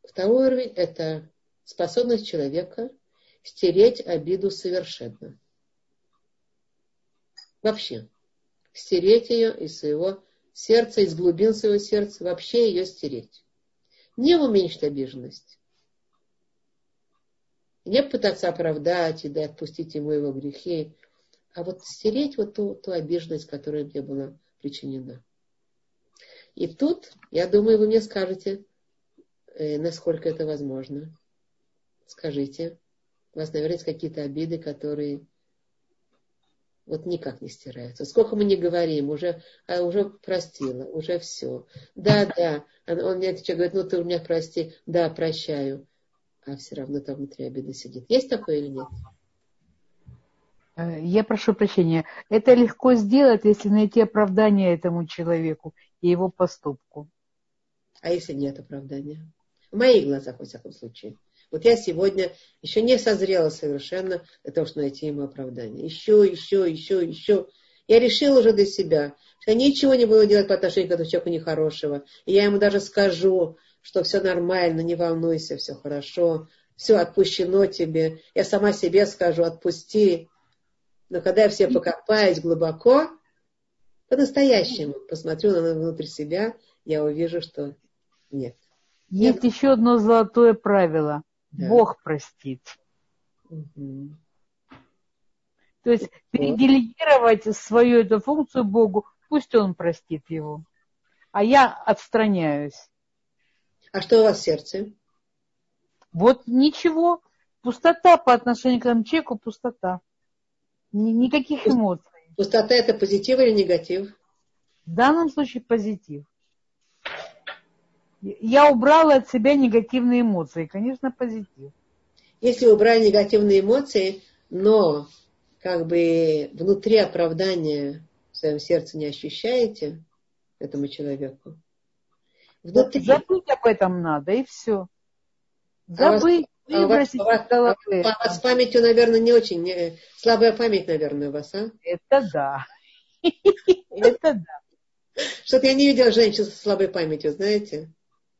S1: второй уровень – это способность человека стереть обиду совершенно. Вообще. Стереть ее из своего сердце, из глубин своего сердца, вообще ее стереть. Не уменьшить обиженность. Не пытаться оправдать и да, отпустить ему его грехи, а вот стереть вот ту, ту обиженность, которая мне была причинена. И тут, я думаю, вы мне скажете, э, насколько это возможно. Скажите. У вас, наверное, есть какие-то обиды, которые вот никак не стирается. Сколько мы не говорим, уже, а уже простила, уже все. Да, да. Он мне отвечает, говорит, ну ты у меня прости. Да, прощаю. А все равно там внутри обида сидит. Есть такое или нет?
S4: Э, я прошу прощения. Это легко сделать, если найти оправдание этому человеку и его поступку.
S1: А если нет оправдания? В моих глазах, во всяком случае. Вот я сегодня еще не созрела совершенно для того, чтобы найти ему оправдание. Еще, еще, еще, еще. Я решила уже для себя, что я ничего не буду делать по отношению к этому человеку нехорошего. И я ему даже скажу, что все нормально, не волнуйся, все хорошо, все отпущено тебе. Я сама себе скажу, отпусти. Но когда я все покопаюсь глубоко, по-настоящему посмотрю на внутрь себя, я увижу, что нет.
S4: Есть нет. еще одно золотое правило – да. Бог простит.
S1: Угу.
S4: То есть переделегировать свою эту функцию Богу, пусть Он простит его. А я отстраняюсь.
S1: А что у вас в сердце?
S4: Вот ничего. Пустота по отношению к этому человеку, пустота. Никаких эмоций.
S1: Пустота это позитив или негатив?
S4: В данном случае позитив. Я убрала от себя негативные эмоции. Конечно, позитив.
S1: Если убрали негативные эмоции, но как бы внутри оправдания в своем сердце не ощущаете этому человеку.
S4: Внутри... Забыть об этом надо, и все. Забыть.
S1: А у вас, а у, вас, а вас с памятью, наверное, не очень. Не, слабая память, наверное, у вас, а?
S4: Это да. Это да.
S1: Что-то я не видела женщин с слабой памятью, знаете?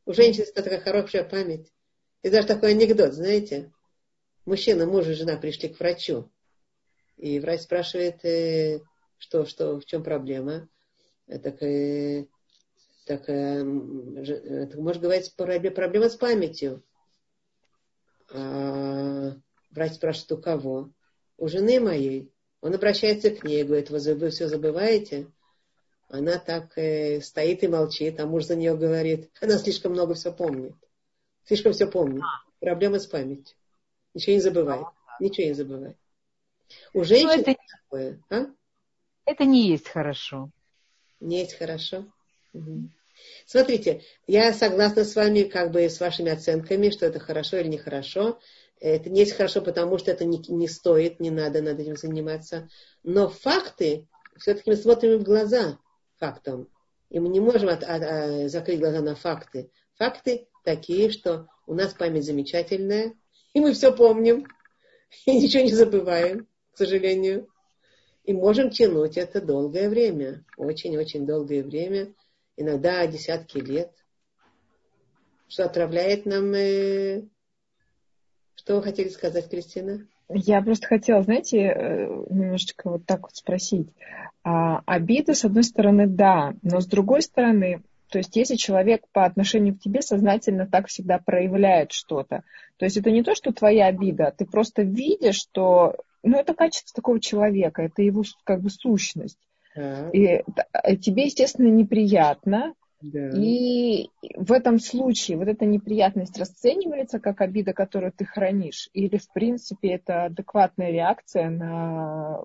S1: У женщин такая хорошая память. И даже такой анекдот, знаете? Мужчина, муж и жена пришли к врачу. И врач спрашивает, э, что, что, в чем проблема. Так, э, так, э, может говорить, проблема с памятью. А, врач спрашивает, у кого? У жены моей. Он обращается к ней, говорит, вы все забываете? Она так э, стоит и молчит, а муж за нее говорит, она слишком много все помнит. Слишком все помнит. Проблема с памятью. Ничего не забывает. Ничего не забывает. У женщин ну, это, такое. А?
S4: это не есть хорошо.
S1: Не есть хорошо. Угу. Смотрите, я согласна с вами, как бы с вашими оценками, что это хорошо или нехорошо. Это не есть хорошо, потому что это не, не стоит, не надо над этим заниматься. Но факты, все-таки мы смотрим в глаза фактам. И мы не можем от, от, от, закрыть глаза на факты. Факты такие, что у нас память замечательная, и мы все помним, и ничего не забываем, к сожалению. И можем тянуть это долгое время, очень-очень долгое время, иногда десятки лет, что отравляет нам... Э... Что вы хотели сказать, Кристина?
S2: Я просто хотела, знаете, э, немножечко вот так вот спросить. А, обида, с одной стороны, да, но с другой стороны, то есть если человек по отношению к тебе сознательно так всегда проявляет что-то, то есть это не то, что твоя обида, ты просто видишь, что ну, это качество такого человека, это его как бы сущность. Да. И э, тебе, естественно, неприятно, да. И в этом случае вот эта неприятность расценивается как обида, которую ты хранишь, или в принципе это адекватная реакция на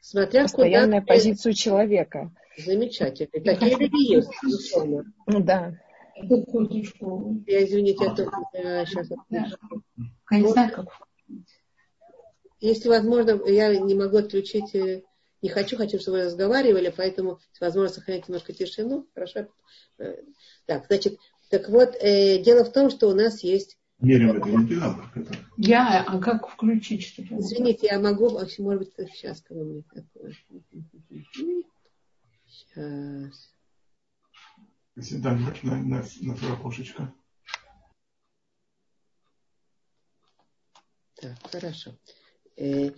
S2: Смотря постоянную куда позицию ты... человека.
S1: Замечательно. Такие люди есть, безусловно.
S2: Да.
S1: Я, извините, я сейчас отключу.
S4: Я не знаю, как.
S1: Если возможно, я не могу отключить э, не хочу, хочу, чтобы вы разговаривали, поэтому, возможно, сохранять немножко тишину. Хорошо? Э, так, значит, так вот, э, дело в том, что у нас есть...
S5: Мерим это не надо.
S4: Я, а как включить что-то?
S1: Извините, я могу, может быть, сейчас, мне такое. Сейчас.
S5: Если да, на, на, на твое окошечко.
S1: Так, хорошо. Э,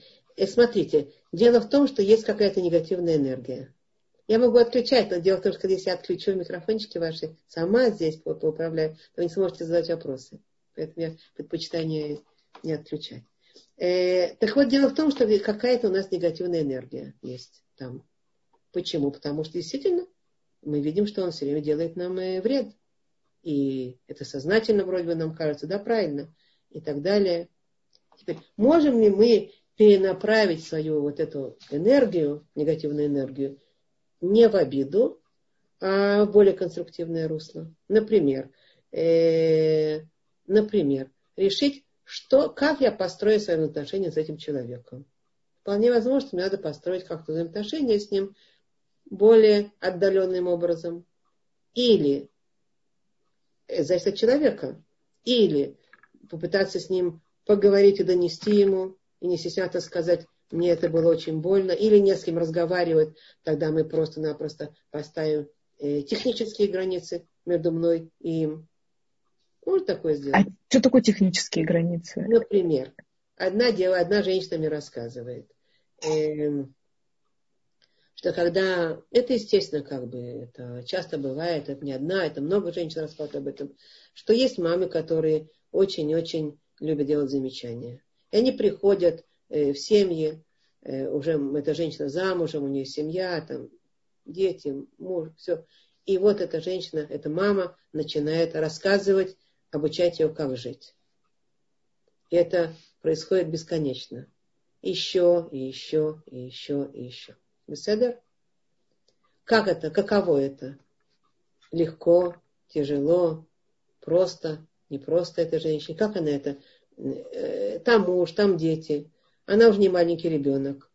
S1: смотрите, дело в том, что есть какая-то негативная энергия. Я могу отключать, но дело в том, что если я отключу микрофончики ваши, сама здесь поуправляю, то вы не сможете задать вопросы. Поэтому я предпочитаю не, не отключать. Э, так вот, дело в том, что какая-то у нас негативная энергия есть там. Почему? Потому что действительно мы видим, что он все время делает нам э, вред. И это сознательно вроде бы нам кажется, да, правильно, и так далее. Теперь, можем ли мы перенаправить свою вот эту энергию, негативную энергию, не в обиду, а в более конструктивное русло. Например, э, например, решить, что, как я построю свои отношения с этим человеком. Вполне возможно, мне надо построить как-то взаимоотношения с ним более отдаленным образом. Или зависит от человека. Или попытаться с ним поговорить и донести ему, и не стесняться сказать, мне это было очень больно, или не с кем разговаривать, тогда мы просто-напросто поставим э, технические границы между мной и им. Можно такое сделать?
S2: А что такое технические границы?
S1: Например, одна дева, одна женщина мне рассказывает, э, что когда, это естественно, как бы, это часто бывает, это не одна, это много женщин рассказывают об этом, что есть мамы, которые очень-очень любят делать замечания. И они приходят э, в семьи, э, уже эта женщина замужем, у нее семья, там, дети, муж, все. И вот эта женщина, эта мама начинает рассказывать, обучать ее, как жить. И это происходит бесконечно. Еще, и еще, и еще, и еще. Беседер? Как это? Каково это? Легко, тяжело, просто, не просто эта женщина. Как она это? Э, там муж, там дети. Она уже не маленький ребенок.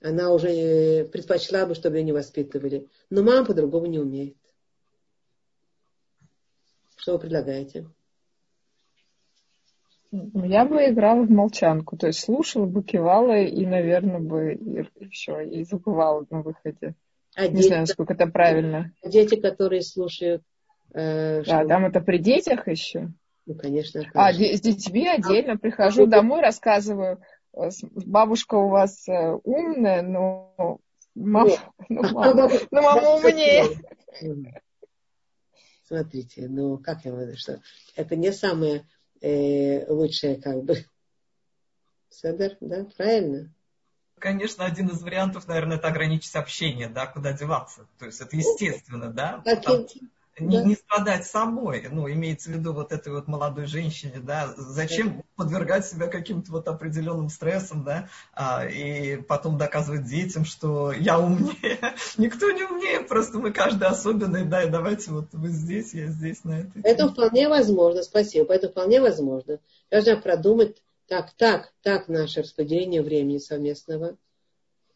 S1: Она уже э, предпочла бы, чтобы ее не воспитывали. Но мама по-другому не умеет. Что вы предлагаете?
S2: Я бы играла в молчанку, то есть слушала бы, кивала и, наверное, бы и все, и забывала на выходе. А не дети, знаю, насколько это правильно.
S1: Дети, которые слушают.
S2: Э, что... Да, там это при детях еще.
S1: Ну, конечно. конечно.
S2: А с детьми отдельно а, прихожу а, домой, рассказываю. Э, бабушка у вас э, умная, но мама, ну, мама, ну, мама умнее.
S1: Смотрите, ну как я говорю, что это не самое э, лучшее, как бы. Седер, да, правильно?
S3: Конечно, один из вариантов, наверное, это ограничить общение, да, куда деваться. То есть это естественно, да. Там, не, не страдать самой, ну, имеется в виду вот этой вот молодой женщине, да, зачем подвергать себя каким-то вот определенным стрессам, да, а, и потом доказывать детям, что я умнее. Никто не умнее, просто мы каждый особенный, да, и давайте вот вы здесь, я здесь, на этой.
S1: Это вполне возможно, спасибо, это вполне возможно. Должна продумать, так, так, так наше распределение времени совместного,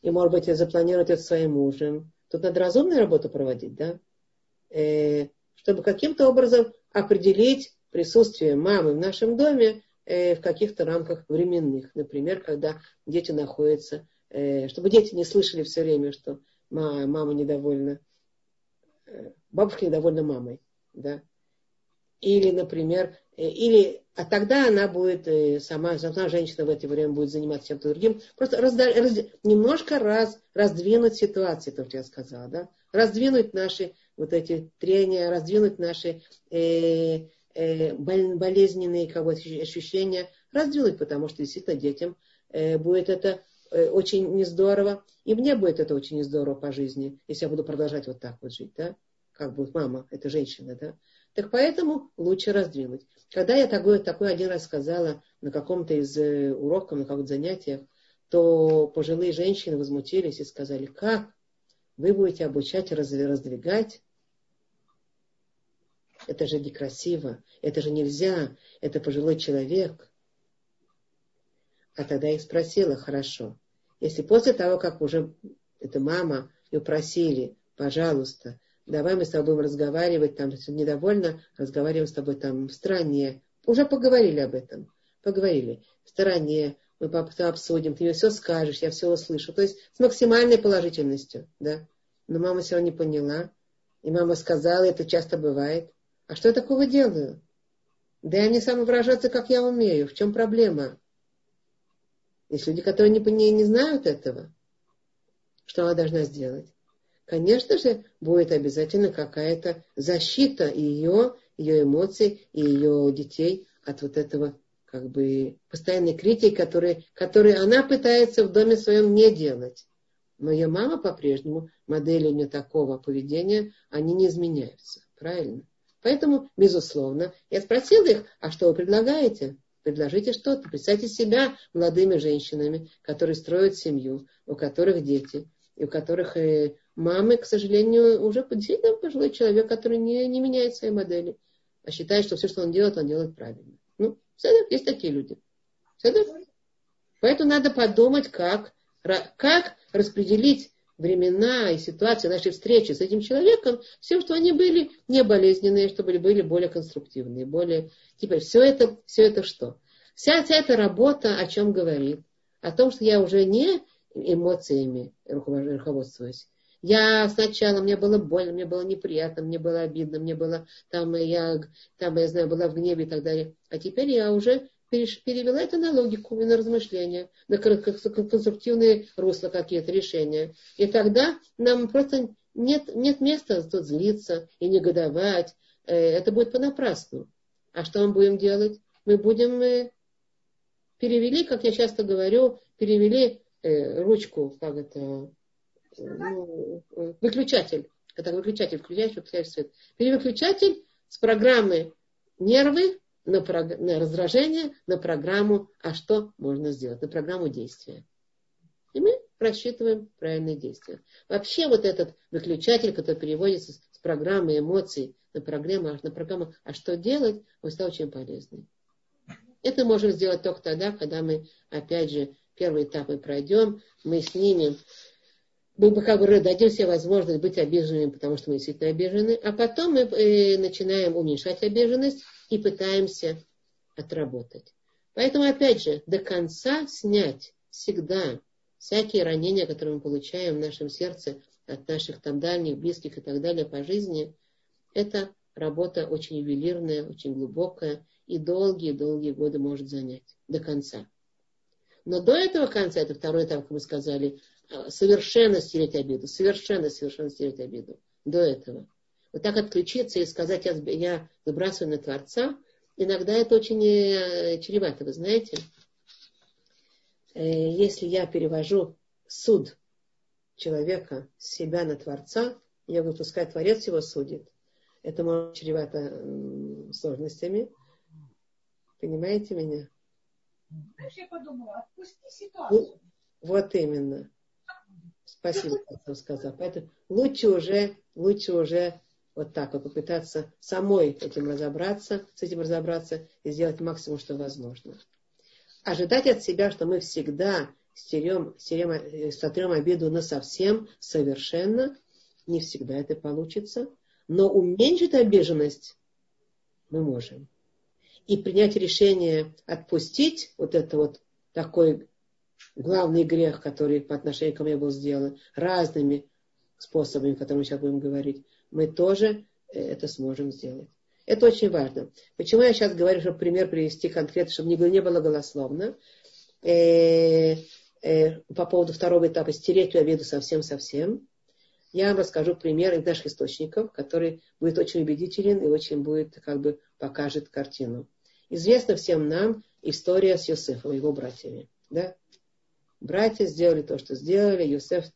S1: и, может быть, запланировать это своим мужем. Тут надо разумную работу проводить, да? Э, чтобы каким-то образом определить присутствие мамы в нашем доме э, в каких-то рамках временных. Например, когда дети находятся, э, чтобы дети не слышали все время, что мама недовольна, бабушка недовольна мамой. Да? Или, например, или, а тогда она будет, сама, сама женщина в это время будет заниматься чем-то другим. Просто разда, раз, немножко раз, раздвинуть ситуацию, то, что я сказала, да? раздвинуть наши вот эти трения, раздвинуть наши э, э, болезненные кого ощущения, раздвинуть, потому что действительно детям э, будет это э, очень не здорово, и мне будет это очень не здорово по жизни, если я буду продолжать вот так вот жить, да, как будет мама, это женщина, да. Так поэтому лучше раздвинуть. Когда я такой, такой один раз сказала на каком-то из э, уроков, на каком-то занятиях, то пожилые женщины возмутились и сказали, как вы будете обучать раздвигать это же некрасиво, это же нельзя, это пожилой человек. А тогда я спросила, хорошо, если после того, как уже эта мама ее просили, пожалуйста, давай мы с тобой будем разговаривать, там, если недовольна, разговариваем с тобой там в стороне. Уже поговорили об этом, поговорили. В стороне, мы обсудим, ты мне все скажешь, я все услышу. То есть с максимальной положительностью, да. Но мама все равно не поняла. И мама сказала, это часто бывает. А что я такого делаю? Да я не самовыражаться, как я умею. В чем проблема? Есть люди, которые не, не, не знают этого. Что она должна сделать? Конечно же, будет обязательно какая-то защита ее, ее эмоций и ее детей от вот этого как бы постоянной критики, которые, которые она пытается в доме своем не делать. Но ее мама по-прежнему, модели у нее такого поведения, они не изменяются. Правильно? Поэтому, безусловно, я спросила их, а что вы предлагаете? Предложите что-то. Представьте себя молодыми женщинами, которые строят семью, у которых дети, и у которых э, мамы, к сожалению, уже действительно пожилой человек, который не, не меняет свои модели, а считает, что все, что он делает, он делает правильно. Ну, есть такие люди. Поэтому надо подумать, как, как распределить времена и ситуации нашей встречи с этим человеком, все, что они были не болезненные, чтобы были более конструктивные, более... Теперь все это, все это что? Вся, вся эта работа о чем говорит? О том, что я уже не эмоциями руководствуюсь. Я сначала, мне было больно, мне было неприятно, мне было обидно, мне было, там я, там, я знаю, была в гневе и так далее. А теперь я уже перевела это на логику и на размышления, на конструктивные русла какие-то решения. И тогда нам просто нет, нет места тут злиться и негодовать. Э, это будет понапрасну. А что мы будем делать? Мы будем э, перевели, как я часто говорю, перевели э, ручку, как это, ну, выключатель, это выключатель, включаешь, выключаешь свет. Перевыключатель с программы нервы на, прог... на раздражение, на программу, а что можно сделать, на программу действия. И мы рассчитываем правильные действия. Вообще вот этот выключатель, который переводится с программы эмоций на программу, на программу «А что делать?», он стал очень полезный. Это можем сделать только тогда, когда мы, опять же, первый этап мы пройдем, мы снимем, мы бы как бы дадим себе возможность быть обиженными, потому что мы действительно обижены, а потом мы э, начинаем уменьшать обиженность и пытаемся отработать. Поэтому, опять же, до конца снять всегда всякие ранения, которые мы получаем в нашем сердце от наших там дальних, близких и так далее по жизни, это работа очень ювелирная, очень глубокая и долгие-долгие годы может занять до конца. Но до этого конца, это второй этап, как мы сказали, а, совершенно стереть обиду, совершенно, совершенно стереть обиду. До этого. Вот так отключиться и сказать, я, я выбрасываю на Творца, иногда это очень э, чревато, вы знаете. Э, если я перевожу суд человека с себя на Творца, я говорю, пускай Творец его судит. Это может чревато сложностями. Понимаете меня?
S6: Знаешь, я подумала, отпусти ситуацию. Ну,
S1: вот именно. Спасибо, как сказал. Поэтому лучше уже, лучше уже вот так вот попытаться самой этим разобраться, с этим разобраться и сделать максимум, что возможно. Ожидать от себя, что мы всегда стерем, стерем, сотрем обиду на совсем, совершенно, не всегда это получится. Но уменьшить обиженность мы можем. И принять решение отпустить вот это вот такой главный грех, который по отношению ко мне был сделан, разными способами, о которых мы сейчас будем говорить, мы тоже э, это сможем сделать. Это очень важно. Почему я сейчас говорю, чтобы пример привести конкретно, чтобы не было голословно. Э, э, по поводу второго этапа стереть обиду совсем-совсем. Я вам расскажу пример из наших источников, который будет очень убедителен и очень будет, как бы, покажет картину. Известна всем нам история с Йосефом, его братьями. Да? Братья сделали то, что сделали. Йосеф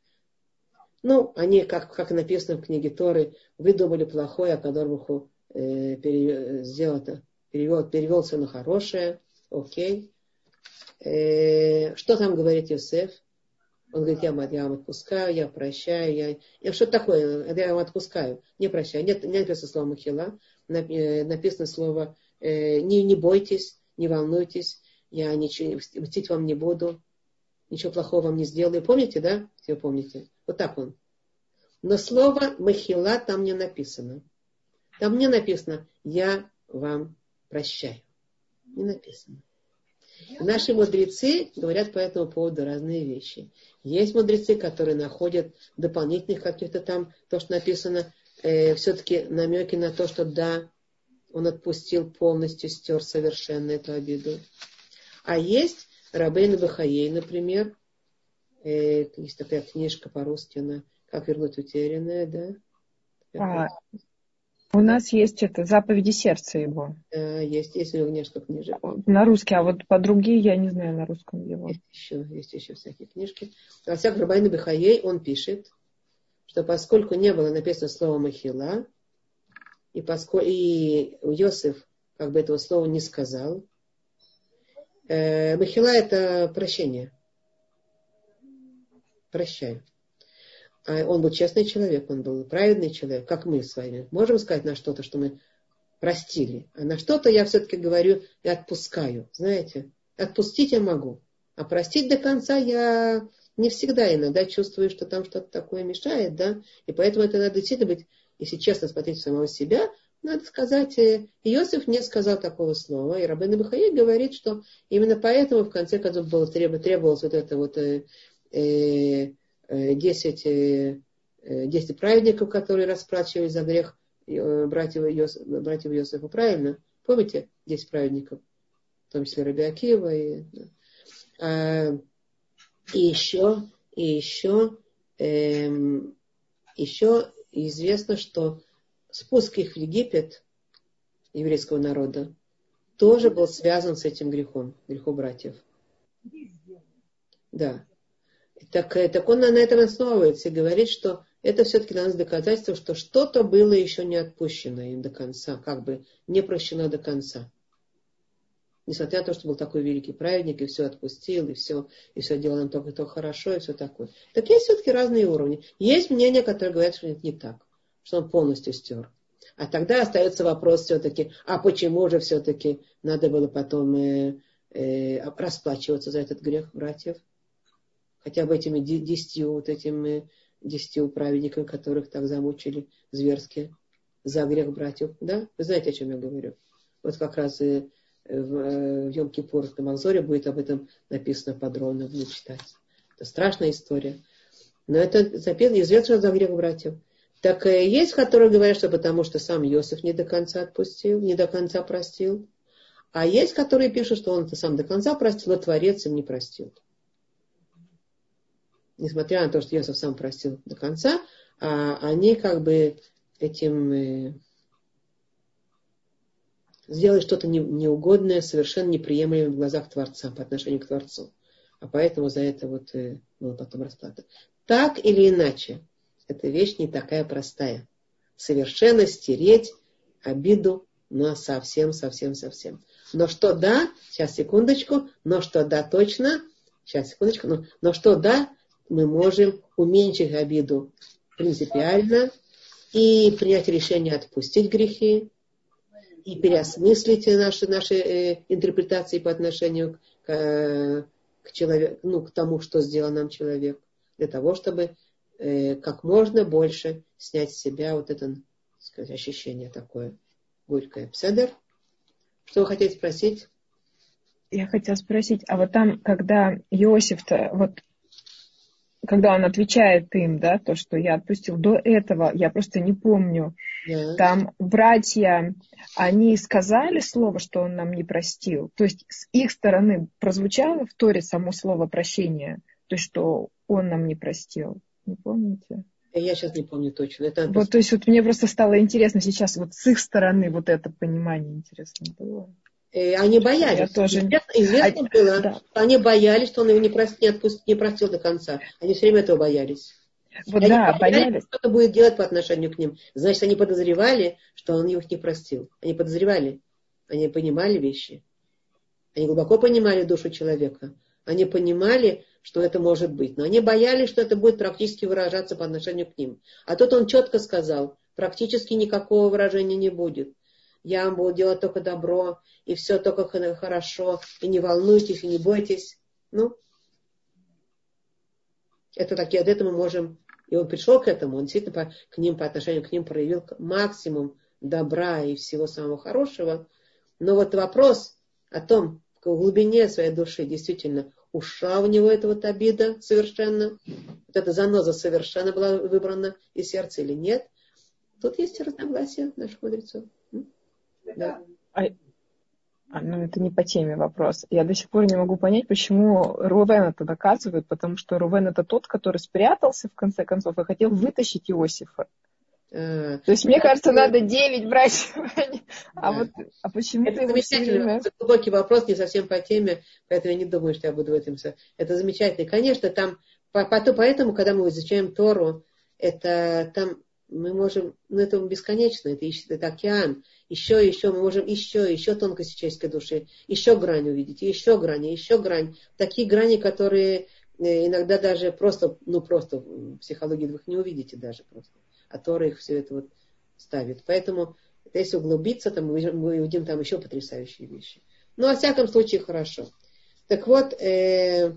S1: ну, они, как, как написано в книге Торы, выдумали плохое, а Кадорбуху э, пере, сделал это, перевел, перевелся на хорошее. Окей. Э, что там говорит Йосеф? Он говорит, я, я вам отпускаю, я прощаю, я, я что такое, я вам отпускаю, не прощаю. Нет, не написано слово махила, э, написано слово э, не, не бойтесь, не волнуйтесь, я ничего мстить вам не буду, ничего плохого вам не сделаю. Помните, да? Все помните. Вот так он. Но слово махила там не написано. Там не написано «я вам прощаю». Не написано. Наши мудрецы говорят по этому поводу разные вещи. Есть мудрецы, которые находят дополнительных каких-то там, то, что написано, э, все-таки намеки на то, что да, он отпустил полностью, стер совершенно эту обиду. А есть Рабейн Бахаей, например, э, есть такая книжка по-русски, она «Как вернуть утерянное», да?
S2: А, у нас есть это «Заповеди сердца» его.
S1: Да, есть, есть у него несколько книжек.
S2: На русский, а вот по другие я не знаю на русском его.
S1: Есть еще, есть еще всякие книжки. Во всяком Рабайна Бахаей он пишет, что поскольку не было написано слово «махила», и, поскольку, и Йосиф как бы этого слова не сказал, э, махила это прощение – прощаю. А он был честный человек, он был праведный человек, как мы с вами. Можем сказать на что-то, что мы простили. А на что-то я все-таки говорю и отпускаю. Знаете, отпустить я могу. А простить до конца я не всегда иногда чувствую, что там что-то такое мешает, да. И поэтому это надо действительно быть, если честно смотреть самого себя, надо сказать, э, Иосиф не сказал такого слова. И Рабин Бахаи говорит, что именно поэтому в конце концов было, требовалось вот это вот э, 10, э, 10 э, э, праведников, которые расплачивались за грех братьев, Иосиф, братьев Иосифа. Правильно? Помните 10 праведников? В том числе Раби Акива. И, а, и еще, и еще, эм, еще известно, что спуск их в Египет, еврейского народа, тоже был связан с этим грехом, грехом братьев. Да. Так, э, так он на этом основывается и говорит, что это все-таки для нас доказательство, что что-то было еще не отпущено им до конца, как бы не прощено до конца. Несмотря на то, что был такой великий праведник, и все отпустил, и все, и все делал нам только то хорошо, и все такое. Так есть все-таки разные уровни. Есть мнения, которые говорят, что это не так, что он полностью стер. А тогда остается вопрос все-таки, а почему же все-таки надо было потом э, э, расплачиваться за этот грех братьев? Хотя бы этими десятью вот этими десятью праведниками, которых так замучили зверски за грех братьев. Да? Вы знаете, о чем я говорю? Вот как раз и в, э, в Йом-Кипур в Мазоре будет об этом написано подробно, буду читать. Это страшная история. Но это записано, известно за грех братьев. Так есть, которые говорят, что потому что сам Иосиф не до конца отпустил, не до конца простил. А есть, которые пишут, что он это сам до конца простил, но Творец им не простил несмотря на то, что Иосиф сам простил до конца, а они как бы этим э, сделали что-то неугодное, совершенно неприемлемое в глазах Творца по отношению к Творцу. А поэтому за это вот э, потом расплата. Так или иначе, эта вещь не такая простая. Совершенно стереть обиду, но совсем, совсем, совсем. Но что да, сейчас секундочку, но что да точно, сейчас секундочку, но, но что да, мы можем уменьшить обиду принципиально и принять решение отпустить грехи, и переосмыслить наши, наши э, интерпретации по отношению к, э, к, человеку, ну, к тому, что сделал нам человек, для того, чтобы э, как можно больше снять с себя вот это сказать, ощущение такое горькое. Пседер? Что вы хотите спросить?
S2: Я хотела спросить, а вот там, когда Иосиф-то, вот когда он отвечает им, да, то, что я отпустил до этого, я просто не помню. Yeah. Там братья, они сказали слово, что он нам не простил. То есть с их стороны прозвучало в Торе само слово прощения, то есть что он нам не простил. Не помните?
S1: Я сейчас не помню точно. Это
S2: вот, то есть вот мне просто стало интересно сейчас вот с их стороны вот это понимание интересно было.
S1: Э, они боялись. Я тоже... Известно, известно а, было, да. они боялись, что он его не, прост, не, отпустил, не простил до конца. Они все время этого боялись.
S2: Вот да, боялись, боялись.
S1: что-то будет делать по отношению к ним. Значит, они подозревали, что он их не простил. Они подозревали. Они понимали вещи. Они глубоко понимали душу человека. Они понимали, что это может быть. Но они боялись, что это будет практически выражаться по отношению к ним. А тут он четко сказал, практически никакого выражения не будет я вам буду делать только добро, и все только хорошо, и не волнуйтесь, и не бойтесь. Ну, это такие, от этого мы можем, и он пришел к этому, он действительно по, к ним, по отношению к ним проявил максимум добра и всего самого хорошего. Но вот вопрос о том, в глубине своей души действительно ушла у него эта вот обида совершенно, вот эта заноза совершенно была выбрана из сердца или нет, тут есть разногласия наших мудрецов.
S2: Да. А, а, ну, это не по теме вопрос. Я до сих пор не могу понять, почему Рувен это доказывает, потому что Рувен это тот, который спрятался в конце концов и хотел вытащить Иосифа. А, То есть, мне кажется, надо девять брать. А вот, а почему
S1: это замечательный, глубокий вопрос, не совсем по теме, поэтому я не думаю, что я буду в этом. Это замечательно. Конечно, там, поэтому, когда мы изучаем Тору, это там мы можем, ну это бесконечно, это, это океан. Еще, еще, мы можем еще, еще тонкости человеческой души, еще грань увидеть, еще грани, еще грань. Такие грани, которые э, иногда даже просто, ну просто в психологии вы их не увидите даже просто. Их все это вот ставит. Поэтому если углубиться, то мы, увидим там еще потрясающие вещи. Ну, во всяком случае, хорошо. Так вот, э,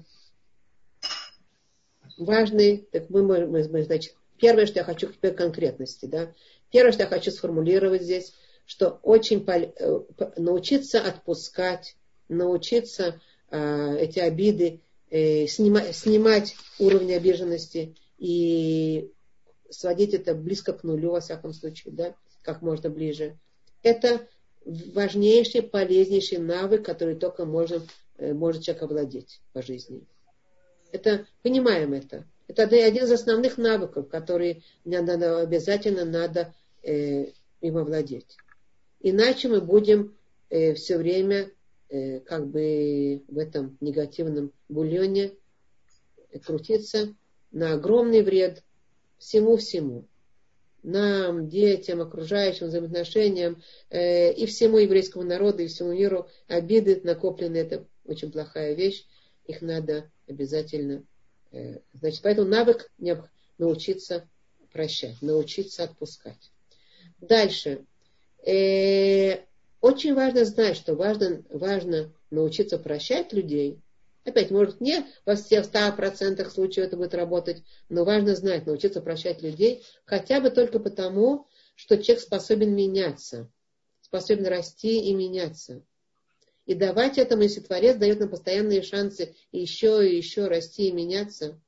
S1: важный, так мы, мы, мы, значит, Первое, что я хочу к конкретности, да. Первое, что я хочу сформулировать здесь, что очень пол... Э, научиться отпускать, научиться э, эти обиды, э, снимать, снимать уровень обиженности и сводить это близко к нулю, во всяком случае, да, как можно ближе. Это важнейший, полезнейший навык, который только можно, э, может человек овладеть по жизни. Это, понимаем это. Это один из основных навыков, которые надо, обязательно надо э, им овладеть. Иначе мы будем э, все время э, как бы в этом негативном бульоне крутиться на огромный вред всему-всему. Нам, детям, окружающим взаимоотношениям э, и всему еврейскому народу, и всему миру обиды накопленные. Это очень плохая вещь. Их надо обязательно. Э, значит, поэтому навык научиться прощать, научиться отпускать. Дальше. Э, очень важно знать, что важно, важно научиться прощать людей. Опять, может, не во всех 100% случаев это будет работать, но важно знать, научиться прощать людей, хотя бы только потому, что человек способен меняться, способен расти и меняться. И давать этому, если Творец дает нам постоянные шансы еще и еще расти и меняться,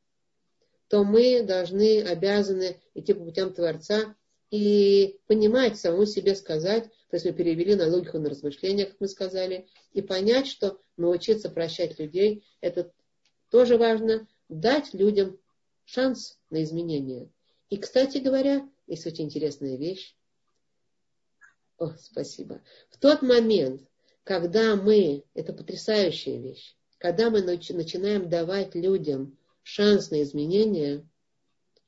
S1: то мы должны, обязаны идти по путям Творца и понимать, самому себе сказать, то есть мы перевели на логику, на размышления, как мы сказали, и понять, что научиться прощать людей, это тоже важно, дать людям шанс на изменения. И, кстати говоря, есть очень интересная вещь. О, спасибо. В тот момент, когда мы, это потрясающая вещь, когда мы начинаем давать людям шанс на изменения,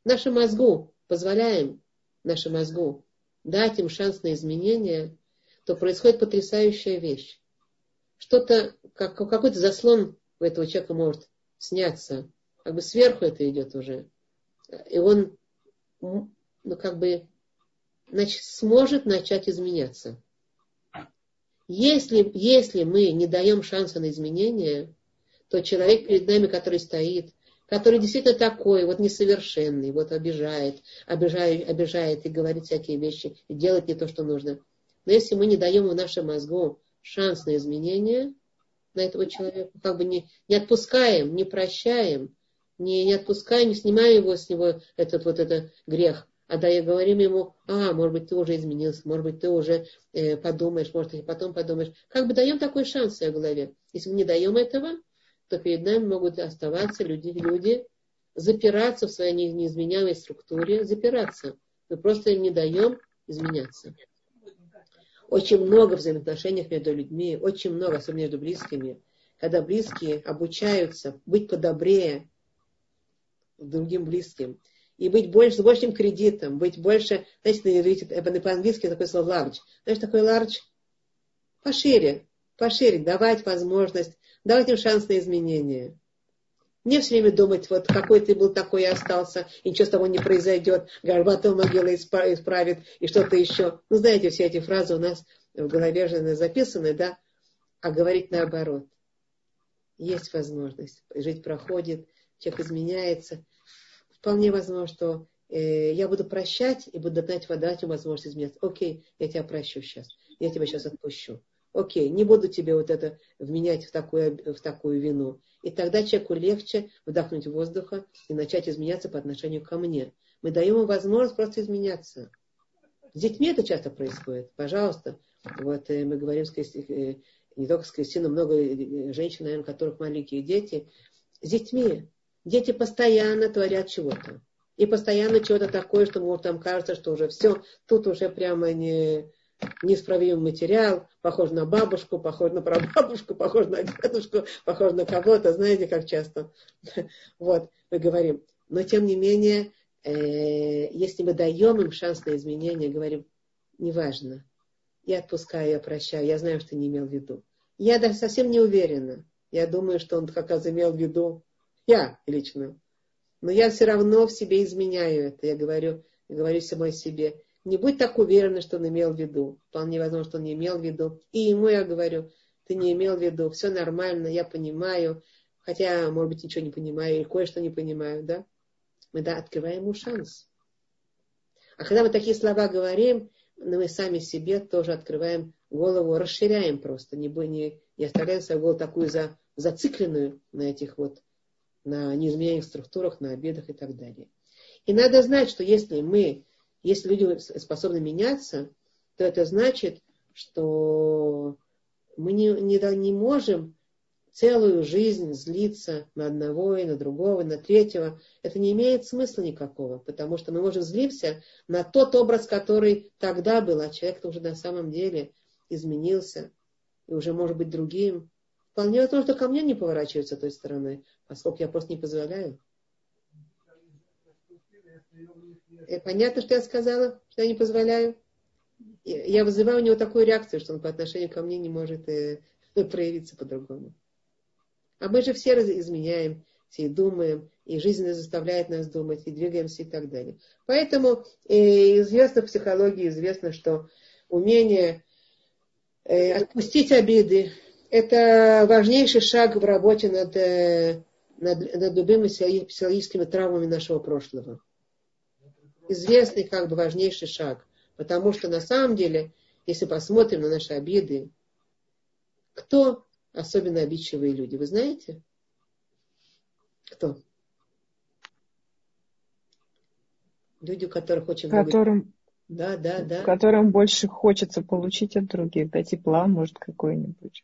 S1: нашему мозгу позволяем, нашему мозгу дать им шанс на изменения, то происходит потрясающая вещь. Что-то, как, какой-то заслон у этого человека может сняться. Как бы сверху это идет уже. И он, ну, как бы, значит, сможет начать изменяться. Если, если мы не даем шанса на изменения, то человек перед нами, который стоит, который действительно такой, вот несовершенный, вот обижает, обижает, обижает и говорит всякие вещи, и делает не то, что нужно. Но если мы не даем в нашем мозгу шанс на изменения на этого человека, как бы не, не отпускаем, не прощаем, не, не отпускаем, не снимаем его с него этот вот этот грех, а да, и говорим ему, а, может быть, ты уже изменился, может быть, ты уже э, подумаешь, может, ты потом подумаешь. Как бы даем такой шанс в своей голове. Если мы не даем этого, то перед нами могут оставаться люди, люди запираться в своей неизменяемой структуре, запираться. Мы просто им не даем изменяться. Очень много взаимоотношений между людьми, очень много, особенно между близкими, когда близкие обучаются быть подобрее другим близким, и быть больше, с большим кредитом, быть больше, знаете, по-английски такое слово large. Знаешь, такой large пошире, пошире, давать возможность давать им шанс на изменение. Не все время думать, вот какой ты был, такой и остался, и ничего с тобой не произойдет, горбатая могила исправит, и что-то еще. Ну, знаете, все эти фразы у нас в голове же записаны, да? А говорить наоборот. Есть возможность. Жить проходит, человек изменяется. Вполне возможно, что э, я буду прощать и буду дать, дать ему возможность изменяться. Окей, я тебя прощу сейчас. Я тебя сейчас отпущу. Окей, не буду тебе вот это вменять в такую, в такую вину. И тогда человеку легче вдохнуть воздуха и начать изменяться по отношению ко мне. Мы даем ему возможность просто изменяться. С детьми это часто происходит. Пожалуйста. Вот э, мы говорим с Кристи, э, не только с Кристиной, много э, женщин, наверное, у которых маленькие дети. С детьми. Дети постоянно творят чего-то. И постоянно чего-то такое, что может там кажется, что уже все, тут уже прямо не, неисправимый материал, похож на бабушку, похож на прабабушку, похож на дедушку, похож на кого-то, знаете, как часто. Вот, мы говорим. Но тем не менее, э, если мы даем им шанс на изменение, говорим, неважно, я отпускаю, я прощаю, я знаю, что не имел в виду. Я даже совсем не уверена. Я думаю, что он как раз имел в виду я лично. Но я все равно в себе изменяю это. Я говорю, говорю самой себе, не будь так уверена, что он имел в виду. Вполне возможно, что он не имел в виду. И ему я говорю, ты не имел в виду, все нормально, я понимаю. Хотя, может быть, ничего не понимаю, или кое-что не понимаю, да? Мы да, открываем ему шанс. А когда мы такие слова говорим, мы сами себе тоже открываем голову, расширяем просто, не, не, не оставляем свою голову такую за, зацикленную на этих вот, на неизменяемых структурах, на обедах и так далее. И надо знать, что если мы если люди способны меняться, то это значит, что мы не, не, не можем целую жизнь злиться на одного и на другого, и на третьего. Это не имеет смысла никакого, потому что мы можем злиться на тот образ, который тогда был, а человек уже на самом деле изменился и уже может быть другим. Вполне возможно, ко мне не поворачиваются той стороной, поскольку я просто не позволяю. И э, понятно, что я сказала, что я не позволяю? Я вызываю у него такую реакцию, что он по отношению ко мне не может э, проявиться по-другому. А мы же все изменяем, все думаем, и жизнь заставляет нас думать, и двигаемся и так далее. Поэтому э, известно в психологии, известно, что умение э, отпустить обиды – это важнейший шаг в работе над, э, над, над любыми психологическими травмами нашего прошлого. Известный как бы важнейший шаг. Потому что на самом деле, если посмотрим на наши обиды, кто особенно обидчивые люди, вы знаете? Кто? Люди, у которых очень
S2: которым, много...
S1: Да, да, да.
S2: Которым больше хочется получить от других, да, тепла, может, какой-нибудь.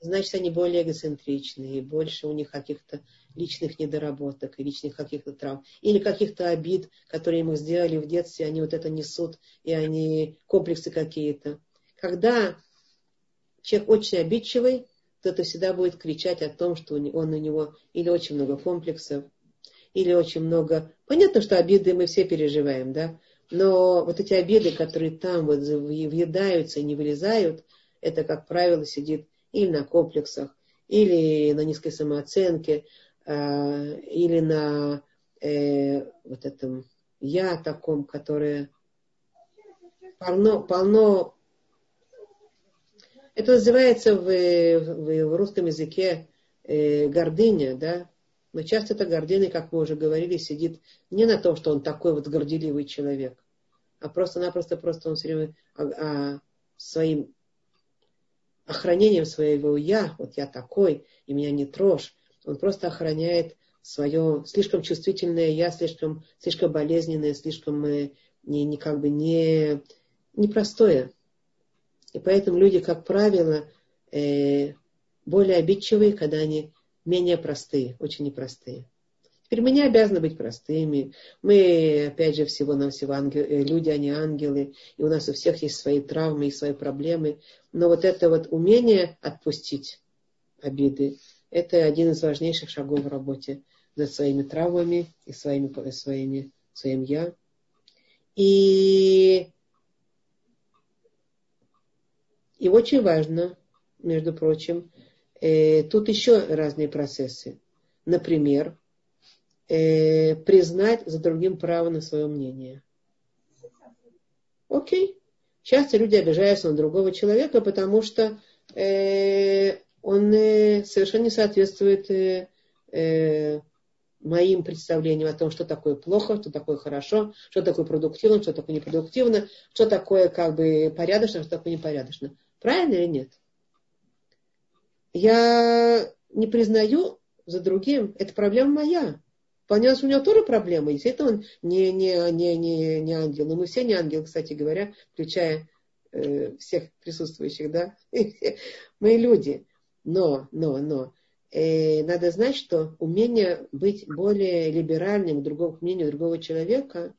S1: Значит, они более эгоцентричные, больше у них каких-то личных недоработок и личных каких-то травм. Или каких-то обид, которые им сделали в детстве, они вот это несут, и они комплексы какие-то. Когда человек очень обидчивый, то это всегда будет кричать о том, что он у него или очень много комплексов, или очень много... Понятно, что обиды мы все переживаем, да? Но вот эти обиды, которые там вот въедаются и не вылезают, это, как правило, сидит или на комплексах, или на низкой самооценке, э, или на э, вот этом я таком, которое полно, полно это называется в, в, в русском языке э, гордыня, да, но часто эта гордыня, как мы уже говорили, сидит не на том, что он такой вот горделивый человек, а просто-напросто просто он все время а, а, своим охранением своего я, вот я такой, и меня не трожь, он просто охраняет свое слишком чувствительное я, слишком, слишком болезненное, слишком э, не, не как бы не, непростое. И поэтому люди, как правило, э, более обидчивые, когда они менее простые, очень непростые. Теперь мы не обязаны быть простыми. Мы, опять же, всего-навсего ангел, э, люди, а не ангелы. И у нас у всех есть свои травмы и свои проблемы. Но вот это вот умение отпустить обиды, это один из важнейших шагов в работе над своими травмами и своими, своими, своим я. И, и очень важно, между прочим, Э, тут еще разные процессы. Например, э, признать за другим право на свое мнение. Окей. Часто люди обижаются на другого человека, потому что э, он э, совершенно не соответствует э, э, моим представлениям о том, что такое плохо, что такое хорошо, что такое продуктивно, что такое непродуктивно, что такое как бы порядочно, что такое непорядочно. Правильно или нет? я не признаю за другим, это проблема моя. Понятно, у него тоже проблемы. Естественно, он не, не, не, не, не ангел. Но мы все не ангелы, кстати говоря, включая э, всех присутствующих, да. мы люди. Но, но, но. Э, надо знать, что умение быть более либеральным к, другому, к мнению другого человека,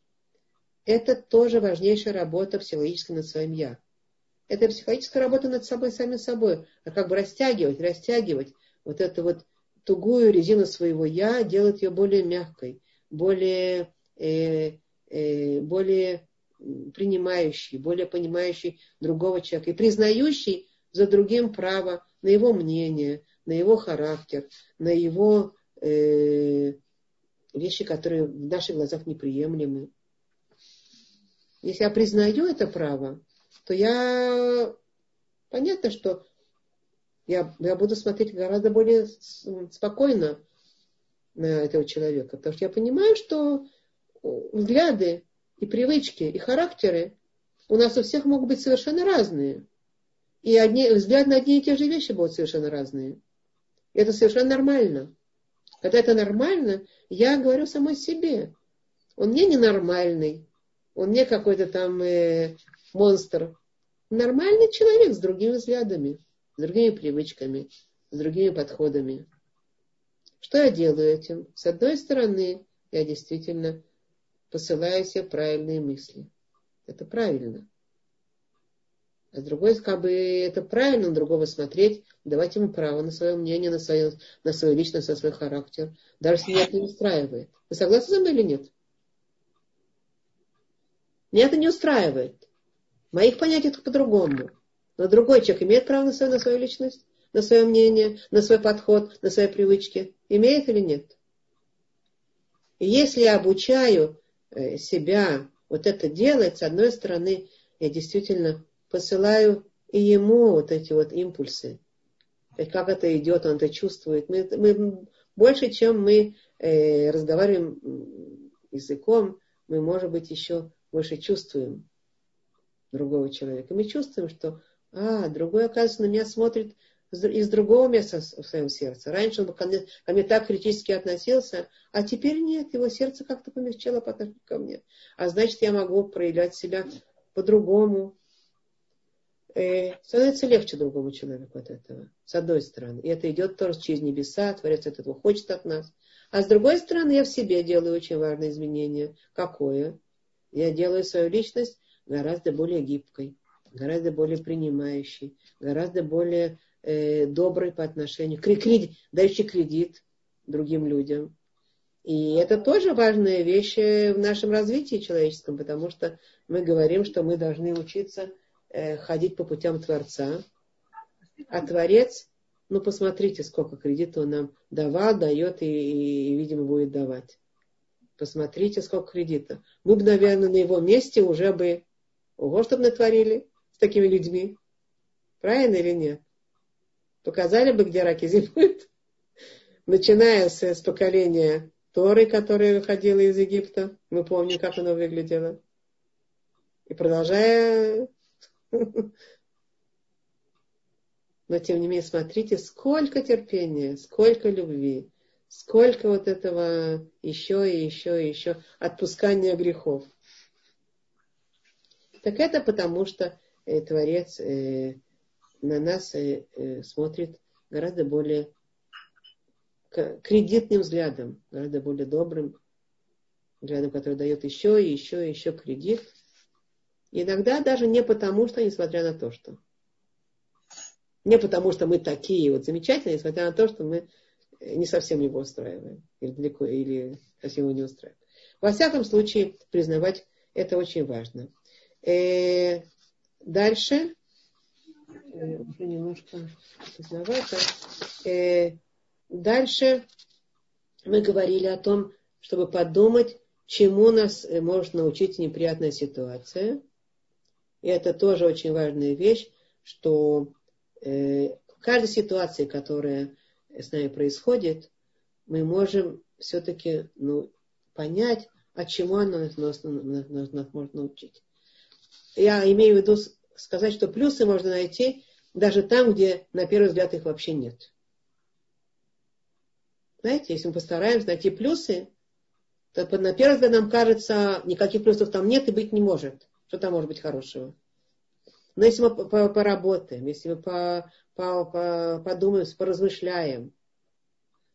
S1: это тоже важнейшая работа психологически над своим я. Это психологическая работа над собой, сами собой. А как бы растягивать, растягивать вот эту вот тугую резину своего я, делать ее более мягкой, более, э, э, более принимающей, более понимающей другого человека и признающей за другим право на его мнение, на его характер, на его э, вещи, которые в наших глазах неприемлемы. Если я признаю это право, то я понятно, что я, я буду смотреть гораздо более спокойно на этого человека, потому что я понимаю, что взгляды и привычки и характеры у нас у всех могут быть совершенно разные. И одни, взгляд на одни и те же вещи будут совершенно разные. И это совершенно нормально. Когда это нормально, я говорю самой себе. Он не ненормальный, он не какой-то там э, монстр. Нормальный человек с другими взглядами, с другими привычками, с другими подходами. Что я делаю этим? С одной стороны, я действительно посылаю себе правильные мысли. Это правильно. А с другой, как бы это правильно другого смотреть, давать ему право на свое мнение, на свою, на свою личность, на свой характер, даже если меня это не устраивает. Вы согласны со мной или нет? Меня это не устраивает. Моих понятий по-другому. Но другой человек имеет право на свою, на свою личность, на свое мнение, на свой подход, на свои привычки. Имеет или нет? И если я обучаю э, себя вот это делать, с одной стороны, я действительно посылаю и ему вот эти вот импульсы. Как это идет, он это чувствует. Мы, мы больше, чем мы э, разговариваем языком, мы, может быть, еще больше чувствуем другого человека. Мы чувствуем, что, а, другой, оказывается, на меня смотрит из другого места в своем сердце. Раньше он ко мне, ко мне так критически относился, а теперь нет, его сердце как-то помягчело по отношению ко мне. А значит, я могу проявлять себя по-другому. Э, становится легче другому человеку от этого, с одной стороны. И это идет тоже через небеса, Творец от этого хочет от нас. А с другой стороны, я в себе делаю очень важное изменение. Какое? Я делаю свою личность гораздо более гибкой, гораздо более принимающей, гораздо более э, добрый по отношению, кредит, дающий кредит другим людям. И это тоже важная вещь э, в нашем развитии человеческом, потому что мы говорим, что мы должны учиться э, ходить по путям Творца. А Творец, ну посмотрите, сколько кредита он нам давал, дает и, и, и видимо, будет давать. Посмотрите, сколько кредита. Мы бы, наверное, на его месте уже бы, ого, чтобы натворили с такими людьми. Правильно или нет? Показали бы, где раки зимуют. Начиная с, с поколения Торы, которая выходила из Египта. Мы помним, как оно выглядело. И продолжая... Но тем не менее, смотрите, сколько терпения, сколько любви, сколько вот этого еще и еще и еще отпускания грехов. Так это потому, что Творец э, на нас э, э, смотрит гораздо более кредитным взглядом, гораздо более добрым взглядом, который дает еще и еще и еще кредит. Иногда даже не потому, что, несмотря на то, что не потому, что мы такие вот замечательные, несмотря на то, что мы не совсем его устраиваем, или далеко, или совсем его не устраиваем. Во всяком случае, признавать это очень важно. Э, дальше э, уже немножко поздновато. Э, дальше мы говорили о том, чтобы подумать, чему нас э, может научить неприятная ситуация. И это тоже очень важная вещь, что э, в каждой ситуации, которая с нами происходит, мы можем все-таки ну, понять, а чему она нас, нас, нас, нас может научить. Я имею в виду сказать, что плюсы можно найти даже там, где на первый взгляд их вообще нет. Знаете, если мы постараемся найти плюсы, то на первый взгляд нам кажется, никаких плюсов там нет и быть не может. Что там может быть хорошего? Но если мы поработаем, если мы по, по, по, подумаем, поразмышляем,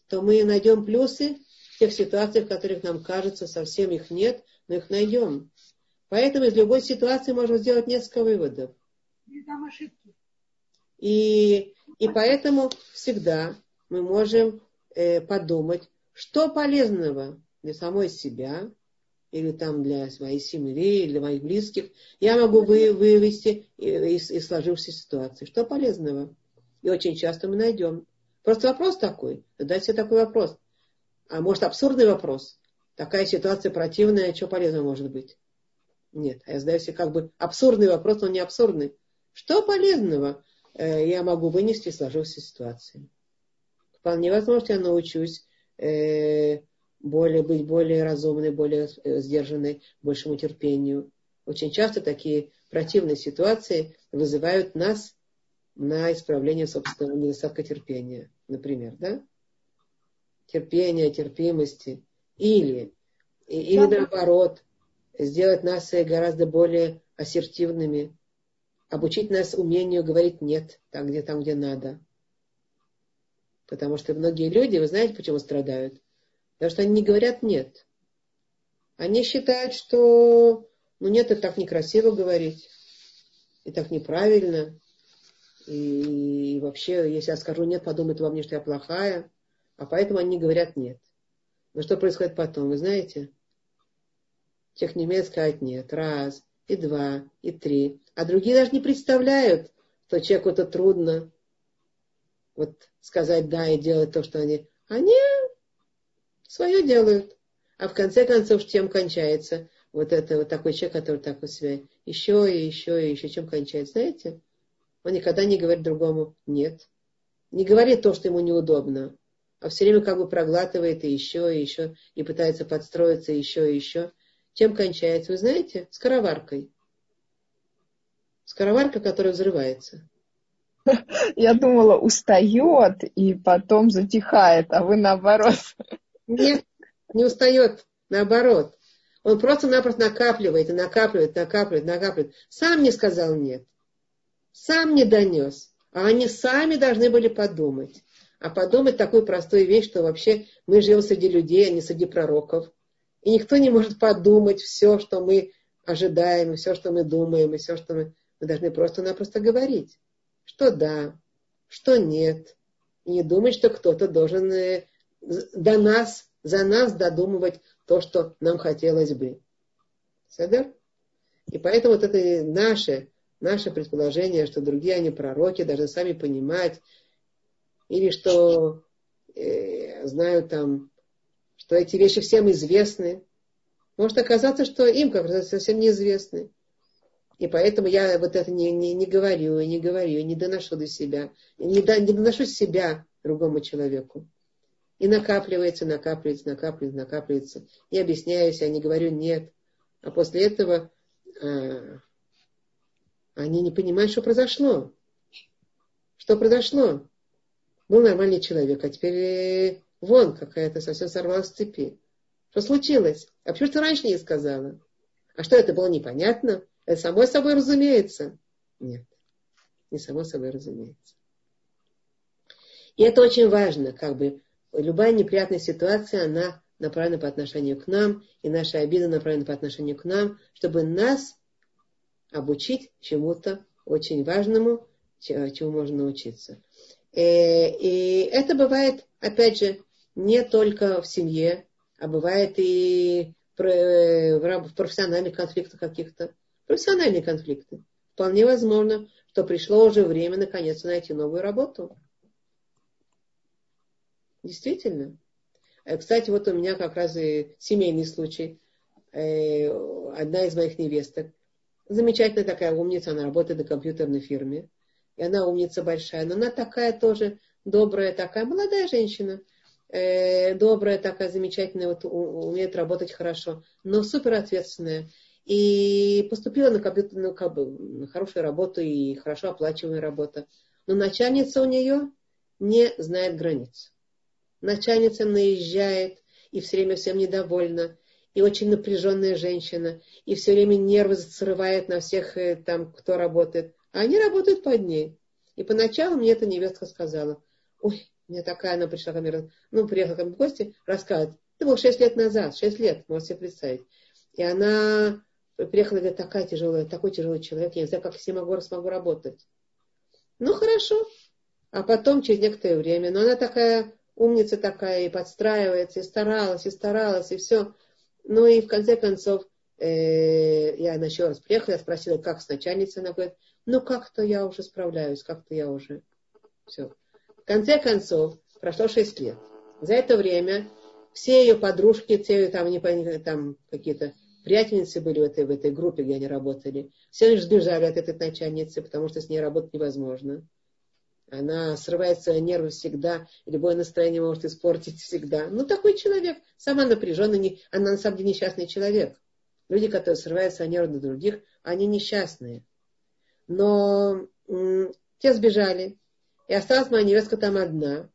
S1: то мы найдем плюсы в тех ситуациях, в которых нам кажется, совсем их нет, но их найдем. Поэтому из любой ситуации можно сделать несколько выводов. И, и поэтому всегда мы можем э, подумать, что полезного для самой себя, или там для своей семьи, или для моих близких, я могу вы, вывести из, из сложившейся ситуации. Что полезного? И очень часто мы найдем. Просто вопрос такой. Задать себе такой вопрос. А может абсурдный вопрос. Такая ситуация противная, что полезного может быть? Нет, а я задаю себе как бы абсурдный вопрос, но не абсурдный. Что полезного э, я могу вынести из сложившейся ситуации? Вполне возможно, я научусь э, более, быть более разумной, более э, сдержанной, большему терпению. Очень часто такие противные ситуации вызывают нас на исправление собственного недостатка терпения, например, да? Терпения, терпимости. Или, или наоборот, сделать нас гораздо более ассертивными, обучить нас умению говорить нет там, где, там, где надо. Потому что многие люди, вы знаете, почему страдают? Потому что они не говорят нет. Они считают, что ну нет, это так некрасиво говорить. и так неправильно. И, и вообще, если я скажу нет, подумают во мне, что я плохая. А поэтому они говорят нет. Но что происходит потом, вы знаете? Тех не умеют сказать нет. Раз, и два, и три. А другие даже не представляют, что человеку это трудно. Вот сказать да и делать то, что они... Они свое делают. А в конце концов, чем кончается вот это вот такой человек, который так вот себя еще и еще и еще, чем кончается, знаете? Он никогда не говорит другому «нет». Не говорит то, что ему неудобно, а все время как бы проглатывает и еще, и еще, и пытается подстроиться еще и еще. Чем кончается, вы знаете? Скороваркой. Скороварка, которая взрывается.
S2: Я думала, устает и потом затихает, а вы наоборот.
S1: Нет, не устает, наоборот. Он просто-напросто накапливает и накапливает, накапливает, накапливает. Сам не сказал нет. Сам не донес. А они сами должны были подумать. А подумать такую простую вещь, что вообще мы живем среди людей, а не среди пророков. И никто не может подумать все, что мы ожидаем, и все, что мы думаем, и все, что мы... Мы должны просто-напросто говорить, что да, что нет. И не думать, что кто-то должен э, до нас, за нас додумывать то, что нам хотелось бы. Садер? И поэтому вот это наше, наше предположение, что другие они пророки, должны сами понимать, или что э, знают там, что эти вещи всем известны. Может оказаться, что им как раз совсем неизвестны. И поэтому я вот это не, не, не говорю, и не говорю, и не доношу до себя, не, до, не доношу себя другому человеку. И накапливается, накапливается, накапливается, накапливается. И объясняюсь, я не говорю нет. А после этого а, они не понимают, что произошло. Что произошло? Был нормальный человек, а теперь э, вон какая-то совсем сорвалась с цепи. Что случилось? А почему ты раньше не сказала? А что это было непонятно? Это само собой разумеется. Нет, не само собой разумеется. И это очень важно, как бы любая неприятная ситуация, она направлена по отношению к нам, и наша обида направлена по отношению к нам, чтобы нас обучить чему-то очень важному, чему можно научиться. Э, и это бывает, опять же, не только в семье, а бывает и в профессиональных конфликтах каких-то. Профессиональные конфликты. Вполне возможно, что пришло уже время наконец найти новую работу. Действительно. Э, кстати, вот у меня как раз и семейный случай. Э, одна из моих невесток, замечательная такая умница, она работает на компьютерной фирме. И она умница большая, но она такая тоже добрая, такая молодая женщина, э, добрая, такая замечательная, вот умеет работать хорошо, но супер ответственная. И поступила на, ну, как бы, на хорошую работу и хорошо оплачиваемая работа. Но начальница у нее не знает границ начальница наезжает и все время всем недовольна, и очень напряженная женщина, и все время нервы срывает на всех э, там, кто работает. А они работают под ней. И поначалу мне эта невестка сказала, ой, мне такая, она пришла ко мне, ну, приехала ко мне в гости, рассказывает, это было шесть лет назад, шесть лет, можете себе представить. И она приехала, говорит, такая тяжелая, такой тяжелый человек, я не знаю, как с ним могу, смогу работать. Ну, хорошо. А потом, через некоторое время, но она такая умница такая, и подстраивается, и старалась, и старалась, и все. Ну и в конце концов, э, я еще раз приехала, я спросила, как с начальницей, она говорит, ну как-то я уже справляюсь, как-то я уже. Все. Конце концов, прошло шесть лет. За это время все ее подружки, все там, не, там какие-то приятельницы были в этой, в этой группе, где они работали. Все они сбежали от этой начальницы, потому что с ней работать невозможно. Она срывается нервы всегда, любое настроение может испортить всегда. Ну, такой человек, сама напряженная, не, она на самом деле несчастный человек. Люди, которые срываются нервы на других, они несчастные. Но те сбежали, и осталась моя невестка там одна.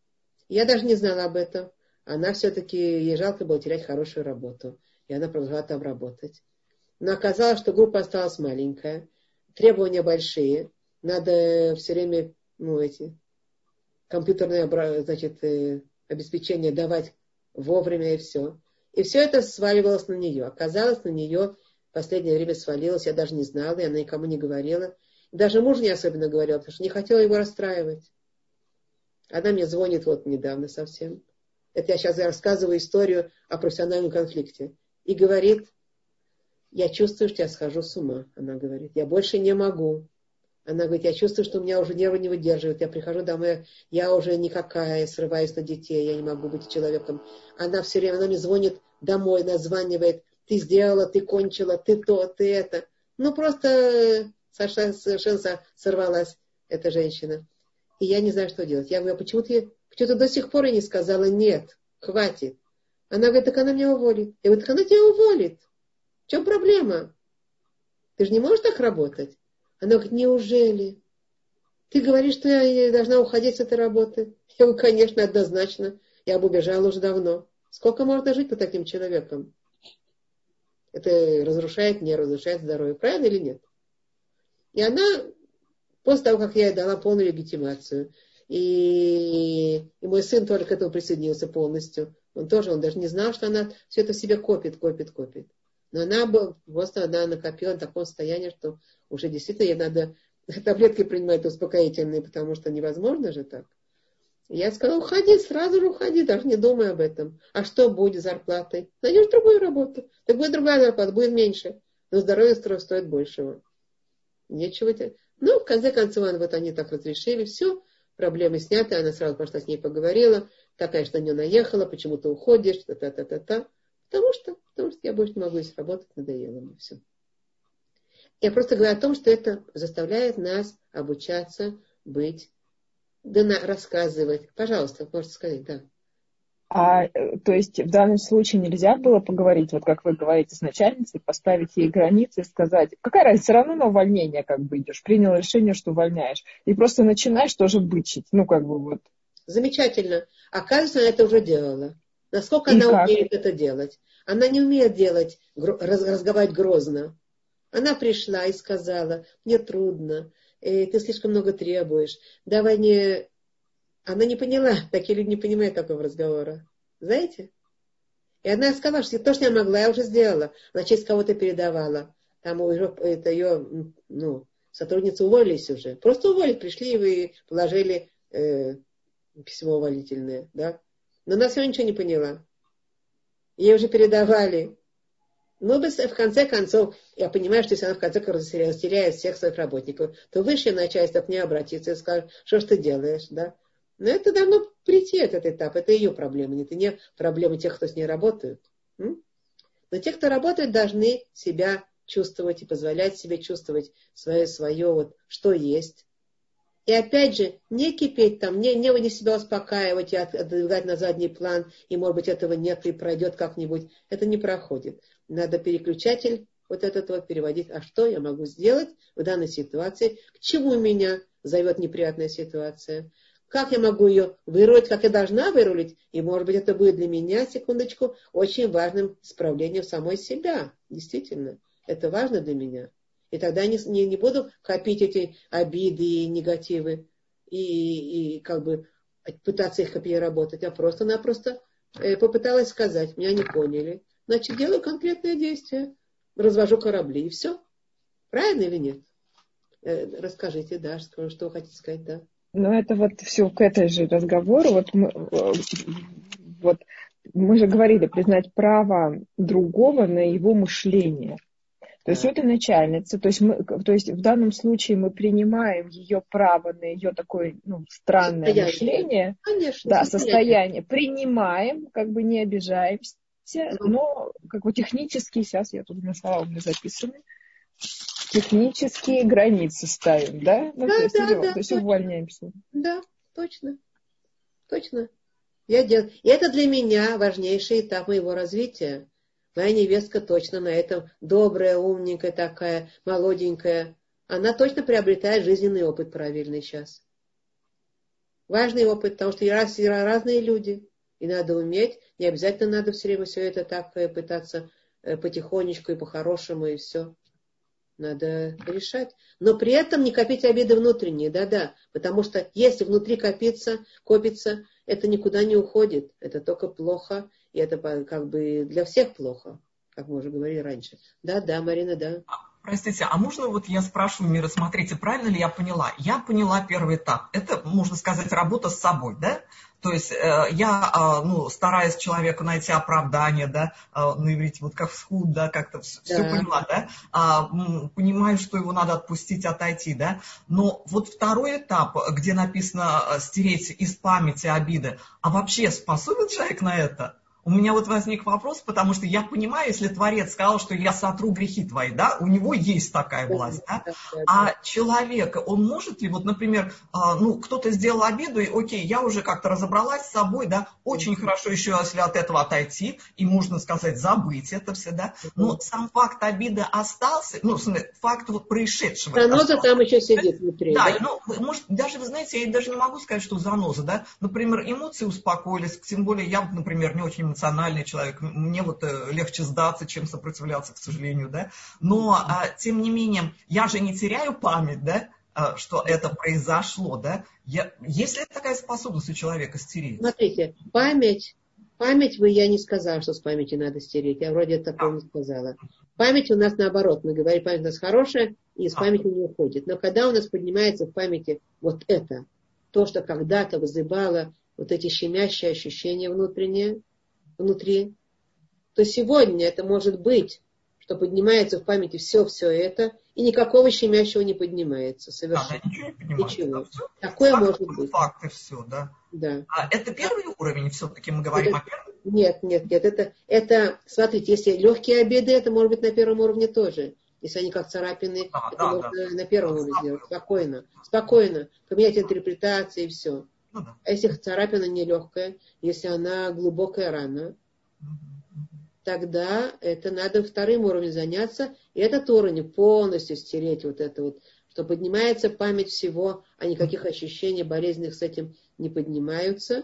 S1: Я даже не знала об этом. Она все-таки, ей жалко было терять хорошую работу. И она продолжала там работать. Но оказалось, что группа осталась маленькая, требования большие. Надо все время ну, эти компьютерное значит, э, обеспечение давать вовремя и все. И все это сваливалось на нее. Оказалось, на нее в последнее время свалилось, я даже не знала, и она никому не говорила. Даже муж не особенно говорил, потому что не хотела его расстраивать. Она мне звонит вот недавно совсем. Это я сейчас рассказываю историю о профессиональном конфликте. И говорит, я чувствую, что я схожу с ума. Она говорит, я больше не могу. Она говорит, я чувствую, что у меня уже нервы не выдерживают. Я прихожу домой, я уже никакая, срываюсь на детей, я не могу быть человеком. Она все время, она мне звонит домой, названивает, ты сделала, ты кончила, ты то, ты это. Ну, просто совершенно, совершенно сорвалась эта женщина. И я не знаю, что делать. Я говорю, а почему ты, почему ты до сих пор и не сказала нет, хватит? Она говорит, так она меня уволит. Я говорю, так она тебя уволит. В чем проблема? Ты же не можешь так работать. Она говорит, неужели? Ты говоришь, что я должна уходить с этой работы? Я говорю, конечно, однозначно. Я бы убежала уже давно. Сколько можно жить по таким человеком? Это разрушает, не разрушает здоровье. Правильно или нет? И она, после того, как я ей дала полную легитимацию, и, и мой сын тоже к этому присоединился полностью, он тоже, он даже не знал, что она все это в себе копит, копит, копит. Но она просто она накопила в таком состоянии, что уже действительно ей надо таблетки принимать успокоительные, потому что невозможно же так. Я сказала, уходи, сразу же уходи, даже не думай об этом. А что будет с зарплатой? Найдешь другую работу. Так будет другая зарплата, будет меньше. Но здоровье стоит большего. Нечего тебе. Ну, в конце концов, вот они так разрешили, все, проблемы сняты, она сразу пошла с ней поговорила, такая, что на нее наехала, почему ты уходишь, та-та-та-та-та. Потому что, потому что я больше не могу здесь работать, надоело мне все. Я просто говорю о том, что это заставляет нас обучаться быть, да на, рассказывать. Пожалуйста, можете сказать, да.
S2: А, э, то есть в данном случае нельзя было поговорить, вот как вы говорите, с начальницей, поставить ей границы и сказать, какая разница, все равно на увольнение как бы идешь, принял решение, что увольняешь. И просто начинаешь тоже бычить, ну как бы вот.
S1: Замечательно. Оказывается, она это уже делала. Насколько и она как? умеет это делать? Она не умеет делать, разговаривать грозно. Она пришла и сказала, мне трудно, э, ты слишком много требуешь, давай не... Она не поняла, такие люди не понимают такого разговора. Знаете? И она сказала, что то, что я могла, я уже сделала. Она через кого-то передавала. Там уже это ее, ну, сотрудницы уволились уже. Просто уволить, пришли и положили э, письмо уволительное, да. Но она все ничего не поняла. Ей уже передавали. Ну, в конце концов, я понимаю, что если она в конце концов растеряет всех своих работников, то высшее начальство к ней обратится и скажет, что ж ты делаешь, да? Но это давно прийти, этот этап. Это ее проблема, это не проблема тех, кто с ней работает. Но те, кто работает, должны себя чувствовать и позволять себе чувствовать свое, свое вот, что есть, и опять же, не кипеть там, не, не, не себя успокаивать и отодвигать на задний план, и, может быть, этого нет, и пройдет как-нибудь. Это не проходит. Надо переключатель вот этот вот переводить. А что я могу сделать в данной ситуации? К чему меня зовет неприятная ситуация? Как я могу ее вырулить, как я должна вырулить? И, может быть, это будет для меня, секундочку, очень важным исправлением самой себя. Действительно, это важно для меня. И тогда я не, не, не буду копить эти обиды и негативы и, и как бы пытаться их переработать, а просто-напросто э, попыталась сказать, меня не поняли. Значит, делаю конкретное действие, развожу корабли и все. Правильно или нет? Э, расскажите, да, что, что вы хотите сказать, да.
S2: Ну, это вот все к этой же разговору. Вот мы, э, вот мы же говорили, признать право другого на его мышление. То есть это начальница, то есть, мы, то есть в данном случае мы принимаем ее право на ее такое ну, странное состояние. мышление,
S1: Конечно,
S2: да, состояние. принимаем, как бы не обижаемся, но как бы технически, сейчас я тут на слова у меня записаны, технические границы ставим, да?
S1: Ну, да, то есть, да, идем,
S2: да, то есть увольняемся.
S1: Да, точно, точно. Я дел... И это для меня важнейший этап моего развития Моя невестка точно на этом добрая, умненькая такая, молоденькая. Она точно приобретает жизненный опыт правильный сейчас. Важный опыт, потому что раз, разные люди. И надо уметь, не обязательно надо все время все это так э, пытаться э, потихонечку и по-хорошему, и все. Надо решать. Но при этом не копить обиды внутренние, да-да. Потому что если внутри копится, копится, это никуда не уходит. Это только плохо. И это как бы для всех плохо, как мы уже говорили раньше. Да, да, Марина, да.
S3: Простите, а можно вот я спрашиваю Мира, смотрите, правильно ли я поняла? Я поняла первый этап. Это, можно сказать, работа с собой, да? То есть э, я, э, ну, стараюсь человеку найти оправдание, да, э, на иврите, вот как всхуд, да, как-то все, да. все поняла, да, а, понимаю, что его надо отпустить, отойти, да, но вот второй этап, где написано стереть из памяти обиды, а вообще способен человек на это? У меня вот возник вопрос, потому что я понимаю, если Творец сказал, что я сотру грехи твои, да, у него есть такая власть, да, а человек, он может ли, вот, например, а, ну, кто-то сделал обиду, и окей, я уже как-то разобралась с собой, да, очень хорошо еще, если от этого отойти, и можно сказать, забыть это все, да, но сам факт обиды остался, ну, факт вот происшедшего.
S1: Заноза там еще сидит внутри.
S3: Да, да? ну, может, даже, вы знаете, я даже не могу сказать, что заноза, да, например, эмоции успокоились, тем более я, например, не очень эмоциональный человек, мне вот э, легче сдаться, чем сопротивляться, к сожалению, да. Но, а, тем не менее, я же не теряю память, да, а, что это произошло, да. Я, есть ли такая способность у человека стереть?
S1: Смотрите, память, память вы, я не сказала, что с памяти надо стереть, я вроде такого не сказала. Память у нас наоборот, мы говорим, память у нас хорошая, и с памяти не уходит. Но когда у нас поднимается в памяти вот это, то, что когда-то вызывало вот эти щемящие ощущения внутренние, внутри, то сегодня это может быть, что поднимается в памяти все-все это, и никакого щемящего не поднимается совершенно.
S3: Да, ничего не поднимается. Ничего.
S1: Да, Такое факт, может быть.
S3: Факты все, да.
S1: да.
S3: А это первый да. уровень, все-таки мы говорим
S1: это,
S3: о первом?
S1: Нет, нет, нет. Это, это, смотрите, если легкие обиды, это может быть на первом уровне тоже. Если они как царапины, да, это да, можно да. на первом уровне сделать. Спокойно. Спокойно. Поменять интерпретации и все. Ну, да. А если царапина нелегкая, если она глубокая рана, тогда это надо вторым уровнем заняться, и этот уровень полностью стереть вот это вот, что поднимается память всего, а никаких ощущений болезненных с этим не поднимаются.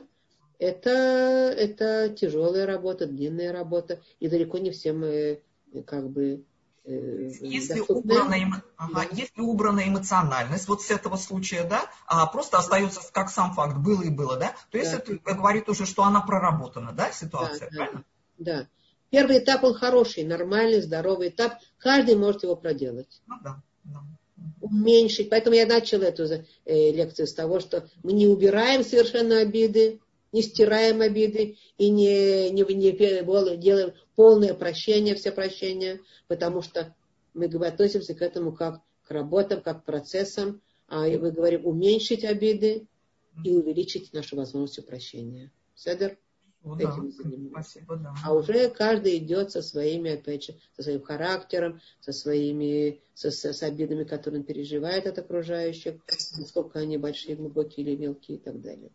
S1: Это, это тяжелая работа, длинная работа, и далеко не всем э, как бы
S3: если убрана, ага, если убрана эмоциональность вот с этого случая, да, а просто остается как сам факт, было и было, да, то есть да. это говорит уже, что она проработана, да, ситуация,
S1: да,
S3: правильно?
S1: Да. да. Первый этап, он хороший, нормальный, здоровый этап. Каждый может его проделать.
S3: Ну да. да.
S1: Уменьшить. Поэтому я начала эту э, лекцию с того, что мы не убираем совершенно обиды, не стираем обиды и не, не, не делаем полное прощение, все прощения, потому что мы относимся к этому как к работам, как к процессам, а мы говорим уменьшить обиды и увеличить нашу возможность прощения. Седер?
S3: Этим да, спасибо, да.
S1: А уже каждый идет со своими, опять же, со своим характером, со своими, со, со, с обидами, которые он переживает от окружающих, насколько они большие, глубокие или мелкие и так далее.